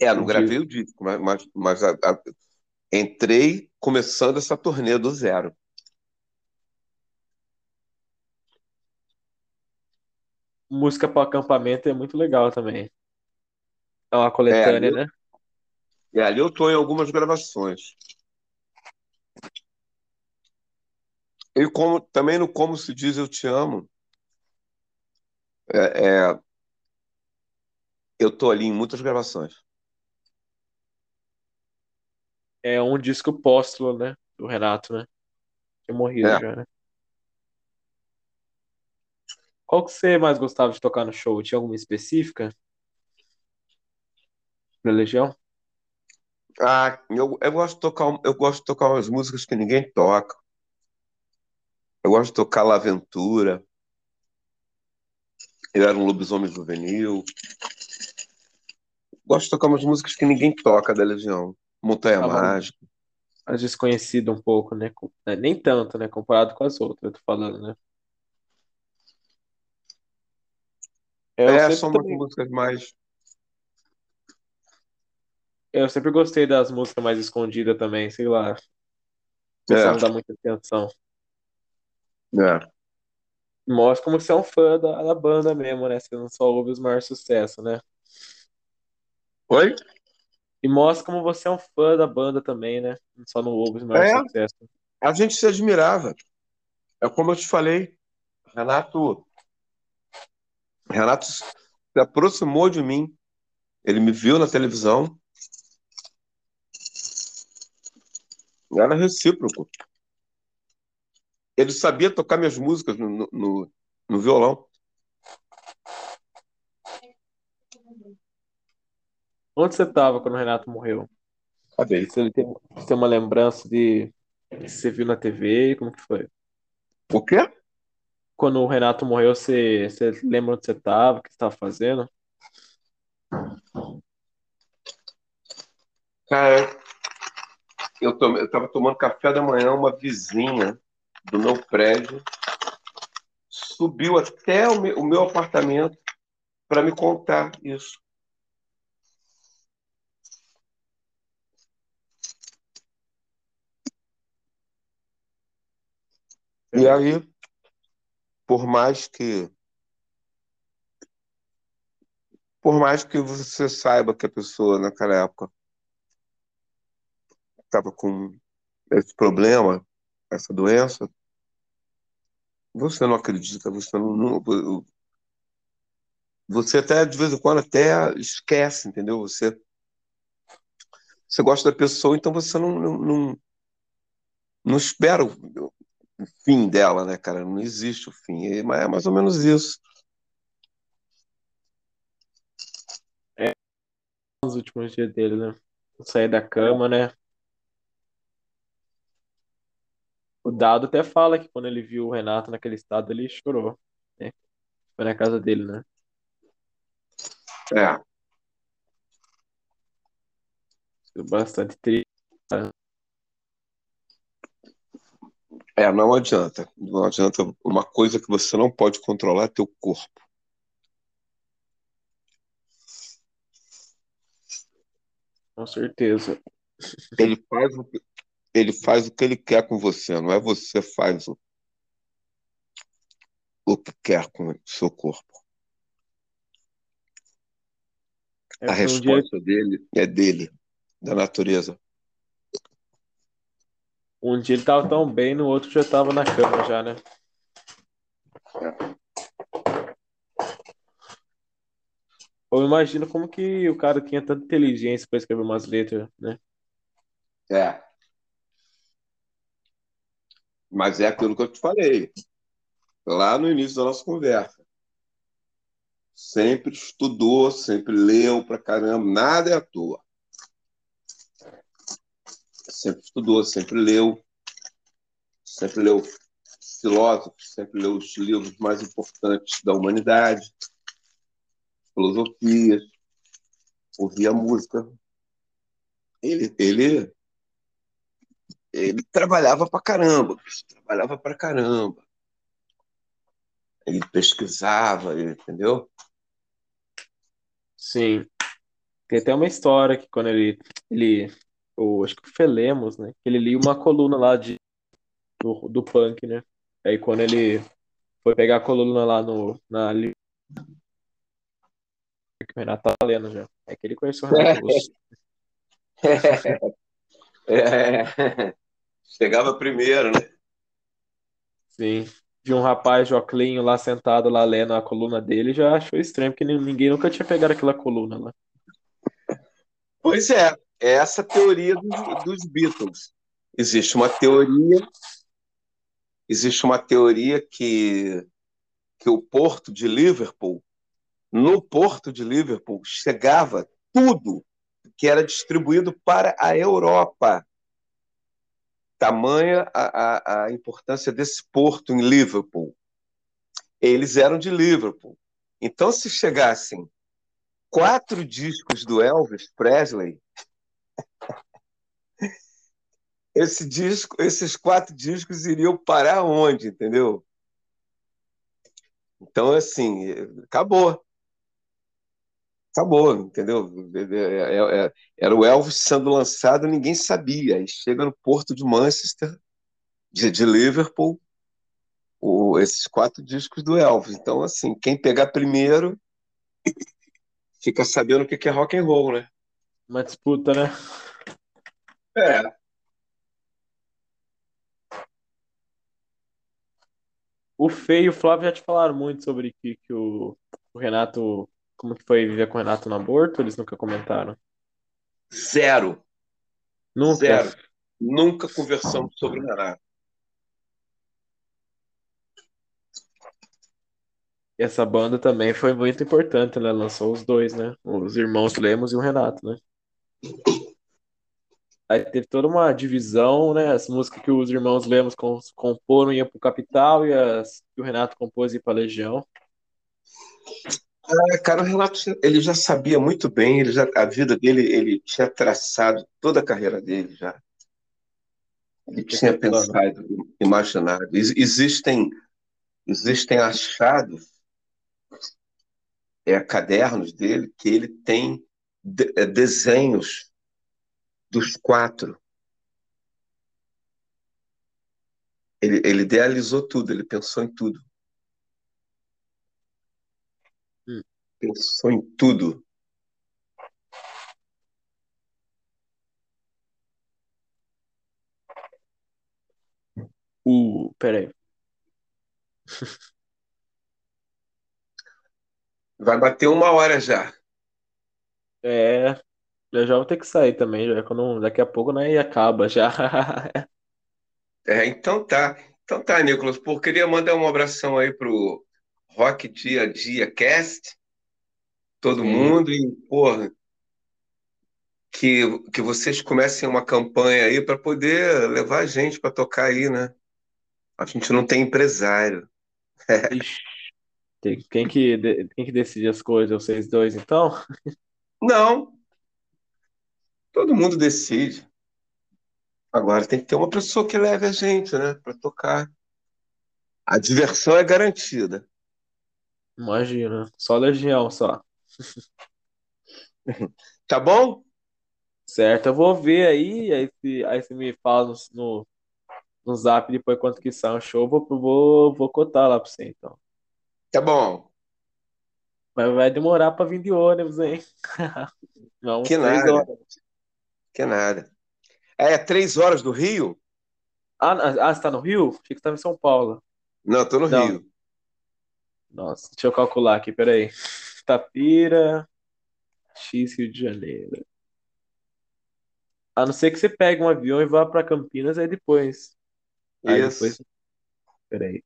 É, não O gravei o disco, mas, mas, mas a- a- entrei começando essa turnê do zero. Música para acampamento é muito legal também. É uma coletânea, ali- né? E ali eu estou em algumas gravações. E como, também no Como Se Diz Eu Te Amo, é, é, eu estou ali em muitas gravações. É um disco póstumo, né? Do Renato, né? Tinha morrido É. já, né? Qual que você mais gostava de tocar no show? Tinha alguma específica? Da Legião? Ah, eu, eu gosto de tocar, eu gosto de tocar umas músicas que ninguém toca. Eu gosto de tocar La Aventura. Eu era um lobisomem juvenil. Gosto de tocar umas músicas que ninguém toca da Legião. Montanha mas- Mágica. As desconhecidas um pouco, né? Né, Nem tanto, né? Comparado com as outras, eu tô falando, né? Eu É, são umas músicas mais. eu sempre gostei das músicas mais escondidas também, sei lá. O pessoal não dá muita atenção. É. Mostra como você é um fã da, da banda mesmo, né? Você não só ouve os maiores sucessos, né? Oi? E mostra como você é um fã da banda também, né? Só não ouve os maiores É. sucessos. A gente se admirava. É como eu te falei, Renato. Renato se aproximou de mim. Ele me viu na televisão. Era recíproco. Ele sabia tocar minhas músicas no, no- no, no violão. Onde você tava quando o Renato morreu? Cadê? Se ele tem, você tem uma lembrança de que você viu na TV, como que foi? O quê? Quando o Renato morreu, você, você lembra onde você tava, o que você tava fazendo? Cara, eu, tomei, eu tava tomando café da manhã, uma vizinha do meu prédio subiu até o meu, o meu apartamento para me contar isso. E aí, por mais que por mais que você saiba que a pessoa naquela época estava com esse problema, essa doença, você não acredita, você não, não- você até de vez em quando até esquece, entendeu? Você você gosta da pessoa, então você não não, não, não espera o, fim dela, né, cara? Não existe o fim. É mais é mais ou menos isso. Nos últimos dias dele, né? Sair da cama, né? O Dado até fala que quando ele viu o Renato naquele estado, ele chorou. né? Foi na casa dele, né? É. Foi bastante triste. É, não adianta. Não adianta uma coisa que você não pode controlar é teu corpo. Com certeza. Ele faz o que, ele faz o que ele quer com você, não é você faz o, o que quer com o seu corpo. É, a resposta um dia... dele é dele, da natureza um dia ele tava tão bem, no outro já tava na cama já, né? Eu imagino como que o cara tinha tanta inteligência para escrever umas letras, né? É. Mas é aquilo que eu te falei lá no início da nossa conversa. Sempre estudou, sempre leu pra caramba, nada é à toa. Sempre estudou, sempre leu, sempre leu filósofos, sempre leu os livros mais importantes da humanidade, filosofias, ouvia música. Ele, ele, ele trabalhava pra caramba, trabalhava pra caramba. Ele pesquisava, ele- entendeu? Sim. Tem até uma história que quando ele, ele, o, acho que o Felemos, né? Ele lia uma coluna lá de, do, do punk, né? Aí quando ele foi pegar a coluna lá no, na que o Renato tá lendo já. É que ele conheceu o Renato Russo. [laughs] É. Chegava primeiro, né? Sim. De um rapaz Joclinho lá sentado lá lendo a coluna dele, já achou estranho, porque nin- ninguém nunca tinha pegado aquela coluna lá. Pois é, é essa teoria dos, dos Beatles. Existe uma teoria, existe uma teoria que, que o porto de Liverpool, no porto de Liverpool, chegava tudo que era distribuído para a Europa. Tamanha a, a, a importância desse porto em Liverpool. Eles eram de Liverpool. Então, se chegassem quatro discos do Elvis Presley, esse disco, esses quatro discos iriam parar onde, entendeu? Então, assim, acabou. Acabou, entendeu? É- é- é- Era o Elvis sendo lançado, ninguém sabia. Aí chega no porto de Manchester, de, Liverpool, o- esses quatro discos do Elvis. Então, assim, quem pegar primeiro [laughs] fica sabendo o que é rock and roll, né? Uma disputa, né? É. O Fê e o Flávio já te falaram muito sobre que, que o, o Renato, como que foi viver com o Renato no aborto, eles nunca comentaram. Zero. Nunca. Zero. Nunca conversamos sobre o Renato. E essa banda também foi muito importante, né? Lançou os dois, né? Os irmãos Lemos e o Renato, né? Aí teve toda uma divisão, né? As músicas que os irmãos Lemos com- comporam iam pro Capital e as que o Renato compôs iam pra Legião. Ah, cara, o Renato, ele já sabia muito bem, ele já, a vida dele, ele tinha traçado toda a carreira dele já. Ele tinha plano. pensado, imaginado. Ex- Existem, existem achados, é, cadernos dele, que ele tem de- é, desenhos dos quatro. Ele, ele idealizou tudo, ele pensou em tudo. Hum. Pensou em tudo. O, peraí. Vai bater uma hora já. É, eu já vou ter que sair também, já, quando, daqui a pouco, né? E acaba já. [laughs] É, então tá. Então tá, Nicolas. Pô, queria mandar um abração aí pro Rock Dia a Dia Cast, todo Sim. mundo, e, porra, que, que vocês comecem uma campanha aí para poder levar a gente para tocar aí, né? A gente não tem empresário. [laughs] Ixi, quem que, quem que decide as coisas? Vocês dois, então? [laughs] Não, todo mundo decide. Agora tem que ter uma pessoa que leve a gente, né, para tocar. A diversão é garantida. Imagina, só Legião, só. [laughs] Tá bom? Certo, eu vou ver aí, aí, se, aí você me fala no, no, zap depois quanto que sai um show, vou, vou, vou cotar lá pra você então. Tá bom. Mas vai demorar pra vir de ônibus, hein? [laughs] Uns Que nada, horas. que nada. É, três horas do Rio? Ah, ah, você tá no Rio? Achei que você tava em São Paulo. Não, tô no Não, Rio. nossa, deixa eu calcular aqui, peraí. Tapira, X, Rio de Janeiro. A não ser que você pegue um avião e vá pra Campinas, aí depois. Aí depois, Isso. peraí.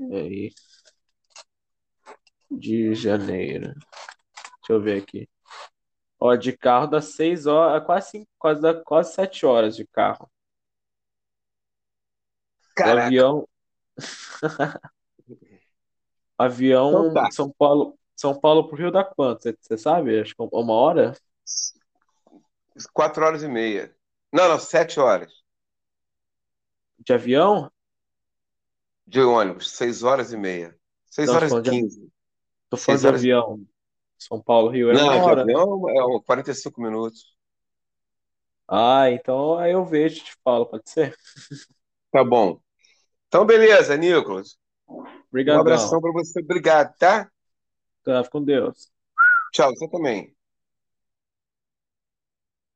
Aí, de Janeiro. Deixa eu ver aqui. Ó, de carro dá seis horas, quase, cinco, quase, dá quase sete horas de carro. Caraca. avião, [laughs] Então avião tá. São Paulo, São Paulo pro Rio dá quanto? Você sabe? Acho que uma hora Quatro horas e meia. Não, não, sete horas de avião? De ônibus. Seis horas e meia. Seis Não, tô horas e falando de, quinze. tô falando de horas avião. São Paulo, Rio é uma Não, de hora, avião é um 45 minutos. Ah, então aí eu vejo e te falo, pode ser? Tá bom. Então, beleza, Nicolas. Um Obrigadão. abração para você. Obrigado, tá? Tá, com Deus. Tchau, você também.